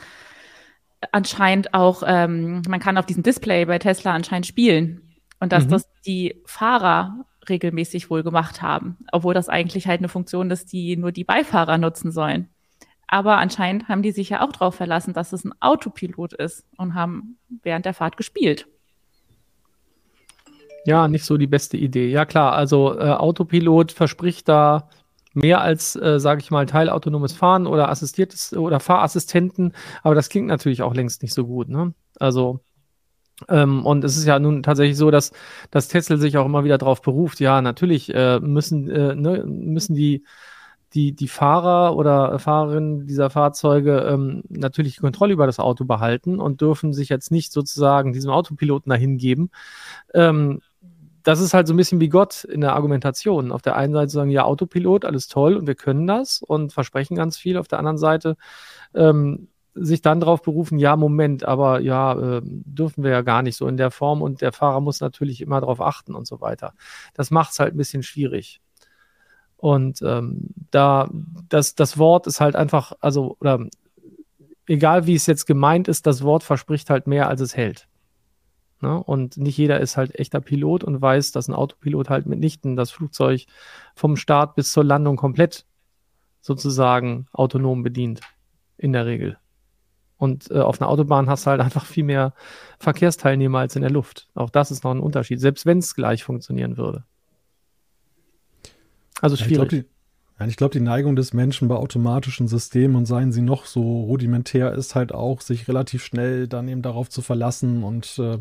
anscheinend auch, ähm, man kann auf diesem Display bei Tesla anscheinend spielen. Und dass mhm. das die Fahrer regelmäßig wohl gemacht haben, obwohl das eigentlich halt eine Funktion ist, die nur die Beifahrer nutzen sollen. Aber anscheinend haben die sich ja auch darauf verlassen, dass es ein Autopilot ist und haben während der Fahrt gespielt. Ja, nicht so die beste Idee. Ja klar, also äh, Autopilot verspricht da mehr als, äh, sage ich mal, teilautonomes Fahren oder assistiertes oder Fahrassistenten. Aber das klingt natürlich auch längst nicht so gut. Ne? Also ähm, und es ist ja nun tatsächlich so, dass, dass Tesla sich auch immer wieder darauf beruft. Ja, natürlich äh, müssen, äh, ne, müssen die, die, die Fahrer oder Fahrerinnen dieser Fahrzeuge ähm, natürlich die Kontrolle über das Auto behalten und dürfen sich jetzt nicht sozusagen diesem Autopiloten dahin geben. Ähm, das ist halt so ein bisschen wie Gott in der Argumentation. Auf der einen Seite sagen, ja, Autopilot, alles toll und wir können das und versprechen ganz viel. Auf der anderen Seite ähm, sich dann darauf berufen, ja, Moment, aber ja, äh, dürfen wir ja gar nicht so in der Form und der Fahrer muss natürlich immer darauf achten und so weiter. Das macht es halt ein bisschen schwierig. Und ähm, da, das, das Wort ist halt einfach, also, oder egal wie es jetzt gemeint ist, das Wort verspricht halt mehr, als es hält. Ne? Und nicht jeder ist halt echter Pilot und weiß, dass ein Autopilot halt mitnichten das Flugzeug vom Start bis zur Landung komplett sozusagen autonom bedient. In der Regel. Und äh, auf einer Autobahn hast du halt einfach viel mehr Verkehrsteilnehmer als in der Luft. Auch das ist noch ein Unterschied, selbst wenn es gleich funktionieren würde. Also schwierig. Ja, Ja, ich glaube, die Neigung des Menschen bei automatischen Systemen und seien sie noch so rudimentär, ist halt auch, sich relativ schnell dann eben darauf zu verlassen und äh,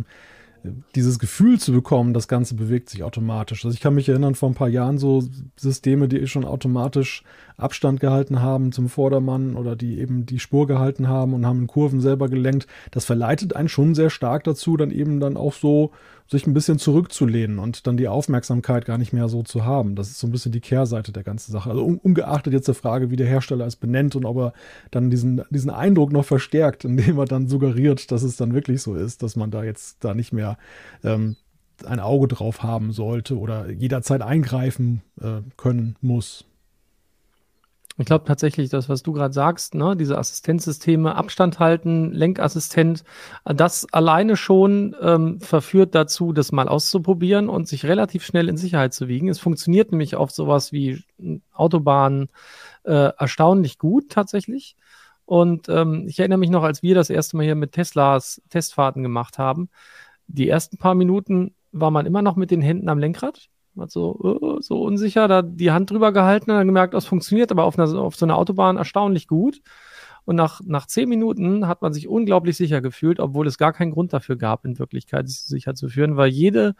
dieses Gefühl zu bekommen, das Ganze bewegt sich automatisch. Also ich kann mich erinnern, vor ein paar Jahren so Systeme, die schon automatisch Abstand gehalten haben zum Vordermann oder die eben die Spur gehalten haben und haben in Kurven selber gelenkt. Das verleitet einen schon sehr stark dazu, dann eben dann auch so sich ein bisschen zurückzulehnen und dann die Aufmerksamkeit gar nicht mehr so zu haben. Das ist so ein bisschen die Kehrseite der ganzen Sache. Also ungeachtet jetzt der Frage, wie der Hersteller es benennt und ob er dann diesen, diesen Eindruck noch verstärkt, indem er dann suggeriert, dass es dann wirklich so ist, dass man da jetzt da nicht mehr ähm, ein Auge drauf haben sollte oder jederzeit eingreifen äh, können muss. Ich glaube tatsächlich, das, was du gerade sagst, ne, diese Assistenzsysteme, Abstand halten, Lenkassistent, das alleine schon ähm, verführt dazu, das mal auszuprobieren und sich relativ schnell in Sicherheit zu wiegen. Es funktioniert nämlich auf sowas wie Autobahnen äh, erstaunlich gut tatsächlich. Und ähm, ich erinnere mich noch, als wir das erste Mal hier mit Teslas Testfahrten gemacht haben, die ersten paar Minuten war man immer noch mit den Händen am Lenkrad hat so, uh, so unsicher da die Hand drüber gehalten und dann gemerkt, das funktioniert aber auf, einer, auf so einer Autobahn erstaunlich gut. Und nach, nach zehn Minuten hat man sich unglaublich sicher gefühlt, obwohl es gar keinen Grund dafür gab, in Wirklichkeit sich sicher zu führen, weil jede,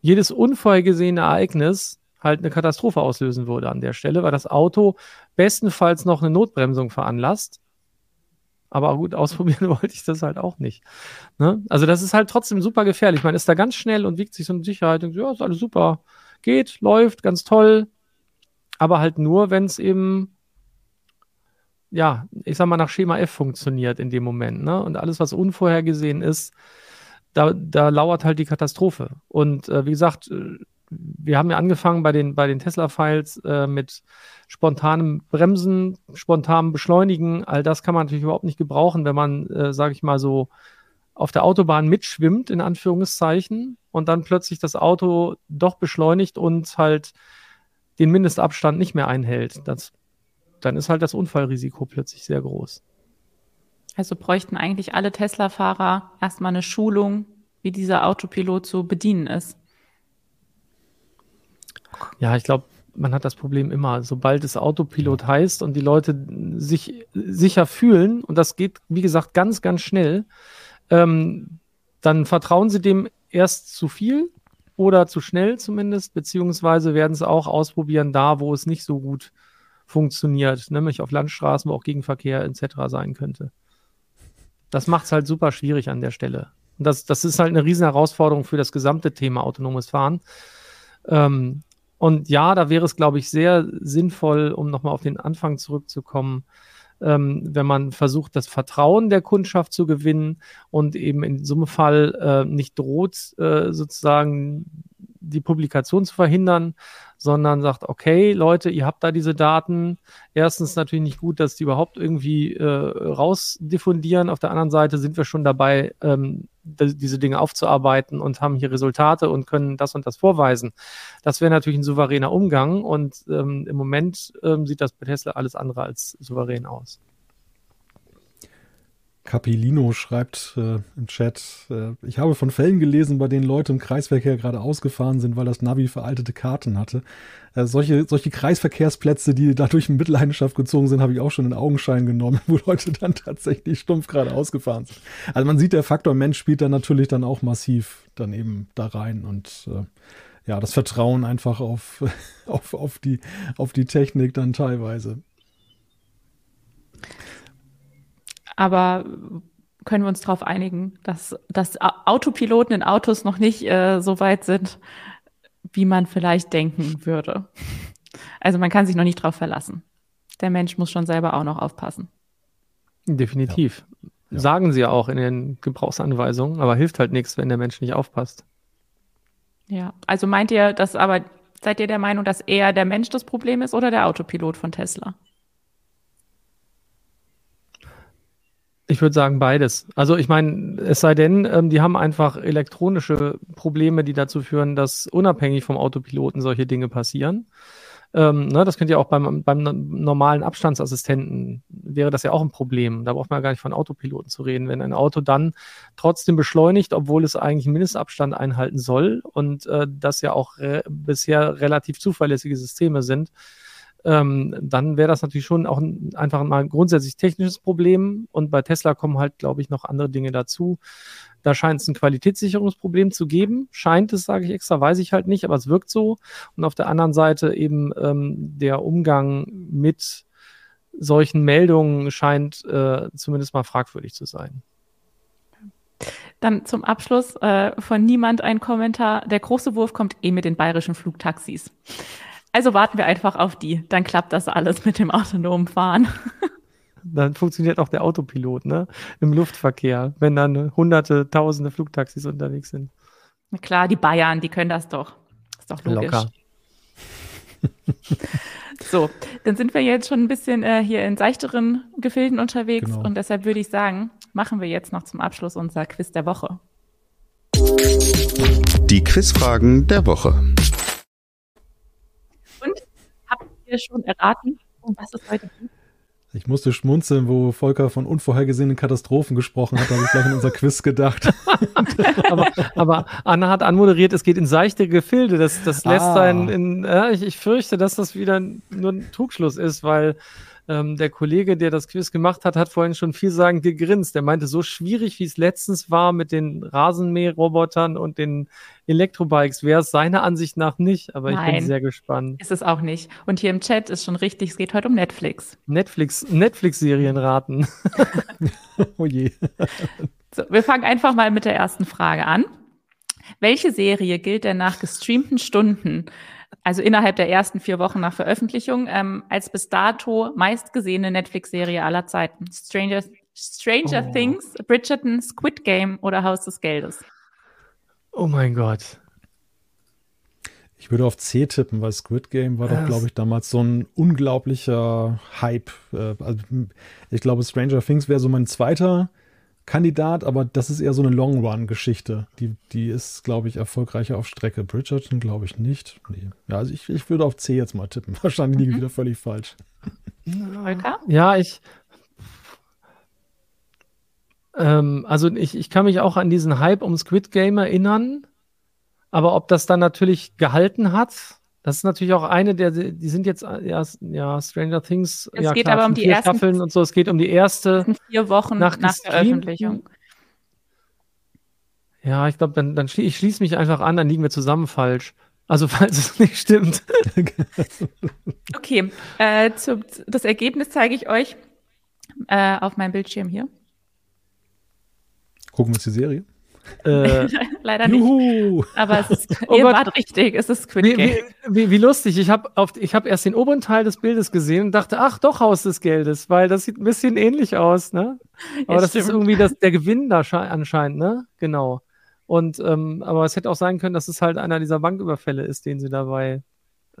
jedes unvorhergesehene Ereignis halt eine Katastrophe auslösen würde an der Stelle, weil das Auto bestenfalls noch eine Notbremsung veranlasst. Aber gut, ausprobieren wollte ich das halt auch nicht. Ne? Also das ist halt trotzdem super gefährlich. Man ist da ganz schnell und wiegt sich so in Sicherheit und ja, ist alles super geht, läuft, ganz toll. Aber halt nur, wenn es eben, ja, ich sag mal, nach Schema F funktioniert in dem Moment. Ne? Und alles, was unvorhergesehen ist, da, da lauert halt die Katastrophe. Und äh, wie gesagt, äh, wir haben ja angefangen bei den, bei den Tesla-Files äh, mit spontanem Bremsen, spontanem Beschleunigen. All das kann man natürlich überhaupt nicht gebrauchen, wenn man, äh, sage ich mal so, auf der Autobahn mitschwimmt, in Anführungszeichen, und dann plötzlich das Auto doch beschleunigt und halt den Mindestabstand nicht mehr einhält. Das, dann ist halt das Unfallrisiko plötzlich sehr groß. Also bräuchten eigentlich alle Tesla-Fahrer erstmal eine Schulung, wie dieser Autopilot zu bedienen ist. Ja, ich glaube, man hat das Problem immer. Sobald es Autopilot heißt und die Leute sich sicher fühlen, und das geht, wie gesagt, ganz, ganz schnell, ähm, dann vertrauen sie dem erst zu viel oder zu schnell zumindest, beziehungsweise werden es auch ausprobieren da, wo es nicht so gut funktioniert, nämlich auf Landstraßen, wo auch Gegenverkehr etc. sein könnte. Das macht es halt super schwierig an der Stelle. Und das, das ist halt eine riesen Herausforderung für das gesamte Thema autonomes Fahren. Ähm, und ja, da wäre es, glaube ich, sehr sinnvoll, um nochmal auf den Anfang zurückzukommen, ähm, wenn man versucht, das Vertrauen der Kundschaft zu gewinnen und eben in so einem Fall äh, nicht droht, äh, sozusagen die Publikation zu verhindern, sondern sagt, okay, Leute, ihr habt da diese Daten. Erstens natürlich nicht gut, dass die überhaupt irgendwie äh, rausdiffundieren. Auf der anderen Seite sind wir schon dabei, ähm, diese Dinge aufzuarbeiten und haben hier Resultate und können das und das vorweisen. Das wäre natürlich ein souveräner Umgang und ähm, im Moment ähm, sieht das bei Tesla alles andere als souverän aus. Capilino schreibt äh, im Chat, äh, ich habe von Fällen gelesen, bei denen Leute im Kreisverkehr gerade ausgefahren sind, weil das Navi veraltete Karten hatte. Äh, solche, solche Kreisverkehrsplätze, die dadurch in Mitleidenschaft gezogen sind, habe ich auch schon in Augenschein genommen, wo Leute dann tatsächlich stumpf gerade ausgefahren sind. Also man sieht, der Faktor Mensch spielt da natürlich dann auch massiv dann eben da rein und äh, ja, das Vertrauen einfach auf, auf, auf, die, auf die Technik dann teilweise. Aber können wir uns darauf einigen, dass, dass Autopiloten in Autos noch nicht äh, so weit sind, wie man vielleicht denken würde. Also man kann sich noch nicht darauf verlassen. Der Mensch muss schon selber auch noch aufpassen. Definitiv. Ja. Sagen sie ja auch in den Gebrauchsanweisungen, aber hilft halt nichts, wenn der Mensch nicht aufpasst. Ja, also meint ihr, dass aber, seid ihr der Meinung, dass eher der Mensch das Problem ist oder der Autopilot von Tesla? Ich würde sagen beides. Also ich meine, es sei denn, ähm, die haben einfach elektronische Probleme, die dazu führen, dass unabhängig vom Autopiloten solche Dinge passieren. Ähm, ne, das könnte ja auch beim, beim normalen Abstandsassistenten wäre das ja auch ein Problem. Da braucht man ja gar nicht von Autopiloten zu reden. Wenn ein Auto dann trotzdem beschleunigt, obwohl es eigentlich einen Mindestabstand einhalten soll und äh, das ja auch re bisher relativ zuverlässige Systeme sind, ähm, dann wäre das natürlich schon auch ein, einfach mal ein grundsätzlich technisches Problem. Und bei Tesla kommen halt, glaube ich, noch andere Dinge dazu. Da scheint es ein Qualitätssicherungsproblem zu geben. Scheint es, sage ich extra, weiß ich halt nicht, aber es wirkt so. Und auf der anderen Seite eben ähm, der Umgang mit solchen Meldungen scheint äh, zumindest mal fragwürdig zu sein. Dann zum Abschluss äh, von niemand ein Kommentar. Der große Wurf kommt eh mit den bayerischen Flugtaxis. Also warten wir einfach auf die. Dann klappt das alles mit dem autonomen Fahren. Dann funktioniert auch der Autopilot, ne? Im Luftverkehr, wenn dann hunderte, tausende Flugtaxis unterwegs sind. Na klar, die Bayern, die können das doch. Ist doch logisch. Locker. so, dann sind wir jetzt schon ein bisschen äh, hier in seichteren Gefilden unterwegs genau. und deshalb würde ich sagen, machen wir jetzt noch zum Abschluss unser Quiz der Woche. Die Quizfragen der Woche. Ihr schon erraten, um was es heute geht? Ich musste schmunzeln, wo Volker von unvorhergesehenen Katastrophen gesprochen hat. Da habe ich gleich an unser Quiz gedacht. aber, aber, Anna hat anmoderiert, es geht in seichte Gefilde. Das, das lässt ah. einen in. Ja, ich, ich fürchte, dass das wieder nur ein Trugschluss ist, weil ähm, der Kollege, der das Quiz gemacht hat, hat vorhin schon vielsagend gegrinst. Der meinte, so schwierig, wie es letztens war mit den Rasenmäherrobotern und den Elektrobikes, wäre es seiner Ansicht nach nicht. Aber Nein, ich bin sehr gespannt. Ist es auch nicht. Und hier im Chat ist schon richtig, es geht heute um Netflix. Netflix, Netflix-Serien raten. oh je. So, wir fangen einfach mal mit der ersten Frage an. Welche Serie gilt denn nach gestreamten Stunden also innerhalb der ersten vier Wochen nach Veröffentlichung, ähm, als bis dato meistgesehene Netflix-Serie aller Zeiten. Stranger, Stranger oh. Things, Bridgerton, Squid Game oder Haus des Geldes. Oh mein Gott. Ich würde auf C tippen, weil Squid Game war doch, glaube ich, damals so ein unglaublicher Hype. Äh, also ich glaube, Stranger Things wäre so mein zweiter Kandidat, aber das ist eher so eine Long-Run-Geschichte. Die, die ist, glaube ich, erfolgreicher auf Strecke. Bridgerton glaube ich nicht. Nee. Ja, also ich, ich würde auf C jetzt mal tippen. Wahrscheinlich liege ich mhm. wieder völlig falsch. Volker? Ja, ich. Ähm, also ich, ich kann mich auch an diesen Hype um Squid Game erinnern. Aber ob das dann natürlich gehalten hat, das ist natürlich auch eine der, die sind jetzt, ja, ja Stranger Things. Es ja, geht klar, aber um die ersten Staffeln und so. Es geht um die erste. Vier Wochen nach, nach Veröffentlichung. Ja, ich glaube, dann, dann schlie ich schließe mich einfach an, dann liegen wir zusammen falsch. Also, falls es nicht stimmt. okay, äh, zu, das Ergebnis zeige ich euch äh, auf meinem Bildschirm hier. Gucken wir uns die Serie? Äh, Leider juhu. nicht. Aber es ist, oh ihr Gott. wart richtig, es ist Squid Game. Wie, wie, wie lustig, ich habe hab erst den oberen Teil des Bildes gesehen und dachte, ach doch, Haus des Geldes, weil das sieht ein bisschen ähnlich aus, ne? Aber ja, das stimmt. ist irgendwie das, der Gewinn da anscheinend, ne? Genau. Und, ähm, aber es hätte auch sein können, dass es halt einer dieser Banküberfälle ist, den sie dabei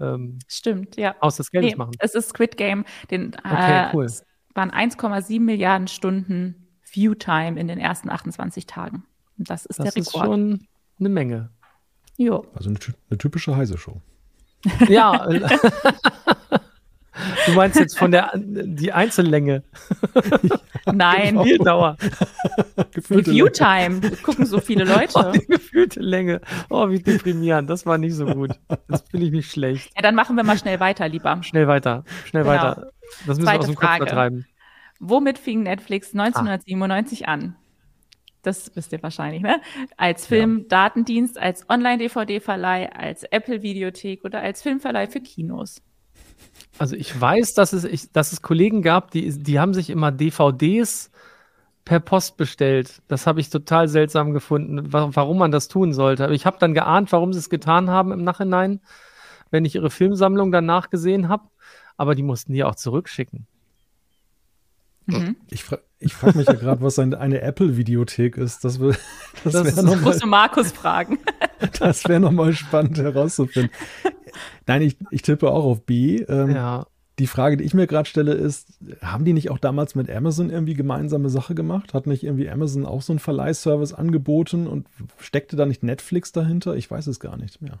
ähm, Stimmt, ja. Aus des Geldes nee, machen. Es ist Squid Game. Den, okay, äh, cool. Es waren 1,7 Milliarden Stunden Viewtime in den ersten 28 Tagen. Das ist das der Rekord. Das ist schon eine Menge. Jo. Also eine, eine typische Heise-Show. Ja. du meinst jetzt von der die Einzellänge. Nein. Die Dauer. Viewtime. Gucken so viele Leute. Oh, die gefühlte Länge. Oh, wie deprimierend. Das war nicht so gut. Das finde ich nicht schlecht. Ja, dann machen wir mal schnell weiter, lieber. Schnell weiter. Schnell genau. weiter. Das müssen Zweite wir aus dem Frage. Kopf vertreiben. Womit fing Netflix 1997 ah. an? Das wisst ihr wahrscheinlich, ne? Als Filmdatendienst, als Online-DVD-Verleih, als Apple-Videothek oder als Filmverleih für Kinos. Also ich weiß, dass es, ich, dass es Kollegen gab, die, die haben sich immer DVDs per Post bestellt. Das habe ich total seltsam gefunden, warum man das tun sollte. Aber ich habe dann geahnt, warum sie es getan haben im Nachhinein, wenn ich ihre Filmsammlung danach gesehen habe. Aber die mussten die auch zurückschicken. Mhm. Ich, fra ich frage mich ja gerade, was ein, eine Apple-Videothek ist. Das, das, das, das musst du Markus fragen. das wäre nochmal spannend herauszufinden. Nein, ich, ich tippe auch auf B. Ähm, ja. Die Frage, die ich mir gerade stelle, ist, haben die nicht auch damals mit Amazon irgendwie gemeinsame Sache gemacht? Hat nicht irgendwie Amazon auch so einen Verleihservice angeboten und steckte da nicht Netflix dahinter? Ich weiß es gar nicht mehr.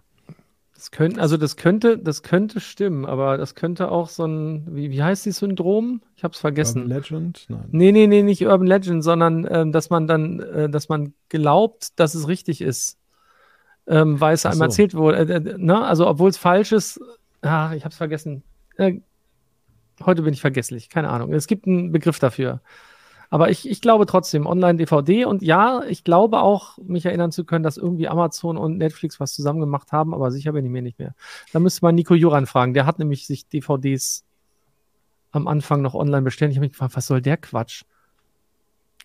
Das könnte, also das könnte, das könnte stimmen, aber das könnte auch so ein, wie, wie heißt dieses Syndrom? Ich habe es vergessen. Urban Legend? Nein. Nee, nee, nee, nicht Urban Legend, sondern äh, dass man dann, äh, dass man glaubt, dass es richtig ist. Ähm, weil es einem so. erzählt wurde. Äh, äh, ne? Also obwohl es falsch ist, ah, ich habe es vergessen. Äh, heute bin ich vergesslich, keine Ahnung. Es gibt einen Begriff dafür. Aber ich, ich glaube trotzdem, Online-DVD und ja, ich glaube auch, mich erinnern zu können, dass irgendwie Amazon und Netflix was zusammen gemacht haben, aber sicher bin ich mir nicht mehr. Da müsste man Nico Juran fragen. Der hat nämlich sich DVDs am Anfang noch online bestellt. Ich habe mich gefragt, was soll der Quatsch?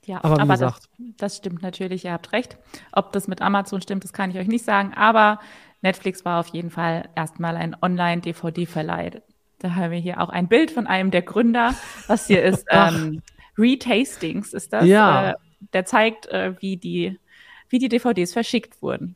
Ja, aber, aber das, das, stimmt natürlich, ihr habt recht. Ob das mit Amazon stimmt, das kann ich euch nicht sagen, aber Netflix war auf jeden Fall erstmal ein Online-DVD-Verleih. Da haben wir hier auch ein Bild von einem der Gründer. Was hier ist ähm, Retastings, ist das. Ja. Äh, der zeigt, äh, wie, die, wie die DVDs verschickt wurden.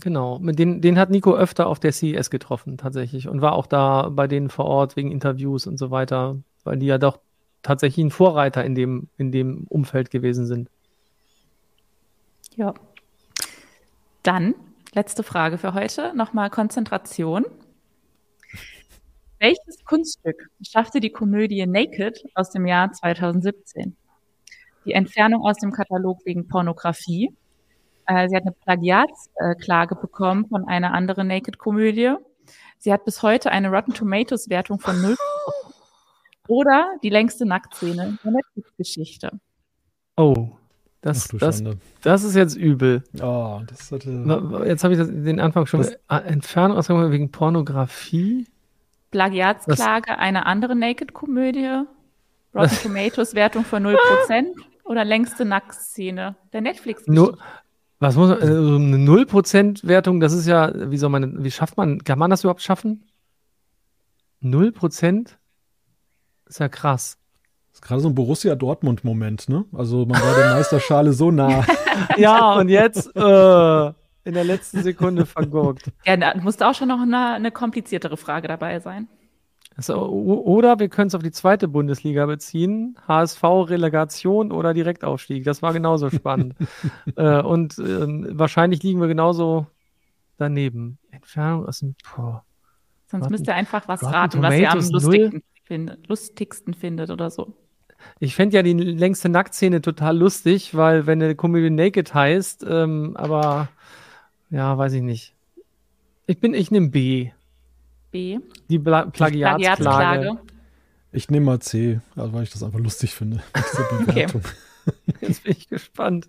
Genau, den, den hat Nico öfter auf der CES getroffen, tatsächlich. Und war auch da bei denen vor Ort wegen Interviews und so weiter, weil die ja doch tatsächlich ein Vorreiter in dem, in dem Umfeld gewesen sind. Ja. Dann, letzte Frage für heute, nochmal Konzentration. Welches Kunststück schaffte die Komödie Naked aus dem Jahr 2017? Die Entfernung aus dem Katalog wegen Pornografie. Äh, sie hat eine Plagiatsklage bekommen von einer anderen Naked-Komödie. Sie hat bis heute eine Rotten Tomatoes-Wertung von 0. Oder die längste Nacktszene der Netflix-Geschichte. Oh, das, das, das ist jetzt übel. Oh, das hatte... Jetzt habe ich das, den Anfang schon. Das, Entfernung aus wegen Pornografie. Plagiatsklage einer anderen Naked-Komödie, Rotten Tomatoes Wertung von 0% oder längste Nacktszene der netflix Nur, Was muss man, also eine 0% Wertung, das ist ja, wie soll man, wie schafft man, kann man das überhaupt schaffen? 0%? Ist ja krass. Das ist gerade so ein Borussia Dortmund-Moment, ne? Also man war der Meisterschale so nah. ja, und jetzt, äh, in der letzten Sekunde vergurkt. Ja, da musste auch schon noch eine, eine kompliziertere Frage dabei sein. Also, oder wir können es auf die zweite Bundesliga beziehen. HSV, Relegation oder Direktaufstieg. Das war genauso spannend. äh, und äh, wahrscheinlich liegen wir genauso daneben. Entfernung aus dem. Boah. Sonst Rotten, müsst ihr einfach was Rotten raten, was ihr am lustigsten, find, lustigsten findet oder so. Ich fände ja die längste Nacktszene total lustig, weil wenn eine Comedy Naked heißt, ähm, aber ja, weiß ich nicht. Ich bin, ich nehme B. B. Die Bla Plagiatsklage. Plagiatsklage. Ich nehme mal C, also weil ich das einfach lustig finde. okay. Jetzt bin ich gespannt.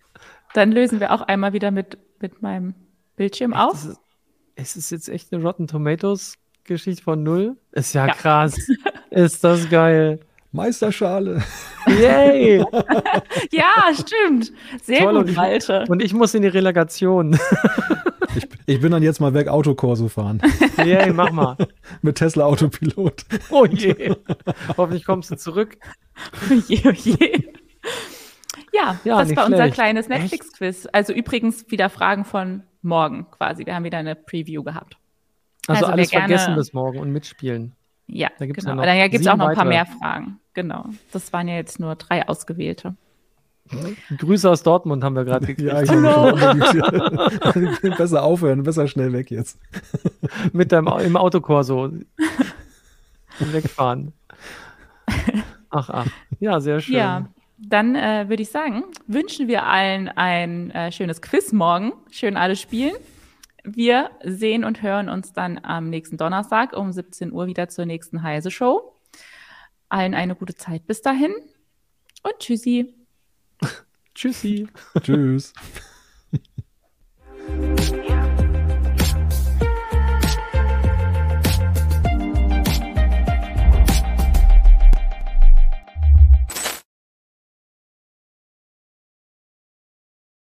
Dann lösen wir auch einmal wieder mit, mit meinem Bildschirm echt, auf. Ist, es jetzt echt eine Rotten Tomatoes Geschichte von null? Ist ja, ja. krass. ist das geil. Meisterschale. Yay! ja, stimmt. Sehr Toll, gut, und Malte. Und ich muss in die Relegation. ich, ich, bin dann jetzt mal weg Autokorso fahren. Yay, mach mal. Mit Tesla Autopilot. Oh je. Hoffentlich kommst du zurück. Oh je, oh je. Ja, ja das war schlecht. unser kleines Netflix-Quiz. Also übrigens wieder Fragen von morgen quasi. Wir haben wieder eine Preview gehabt. Also, also alles vergessen bis morgen und mitspielen. Ja, da gibt's genau. Ja da gibt es auch noch ein paar mehr Fragen. Genau. Das waren ja jetzt nur drei ausgewählte. Grüße aus Dortmund haben wir gerade gekriegt. Ja, ich besser aufhören, besser schnell weg jetzt. Mit deinem im Autokorso wegfahren. Ach, ach. Ja, sehr schön. Ja, dann äh, würde ich sagen, wünschen wir allen ein äh, schönes Quiz morgen. Schön alles spielen. Wir sehen und hören uns dann am nächsten Donnerstag um 17 Uhr wieder zur nächsten Heise Show allen eine gute Zeit bis dahin und tschüssi. Tschüssi. Tschüss.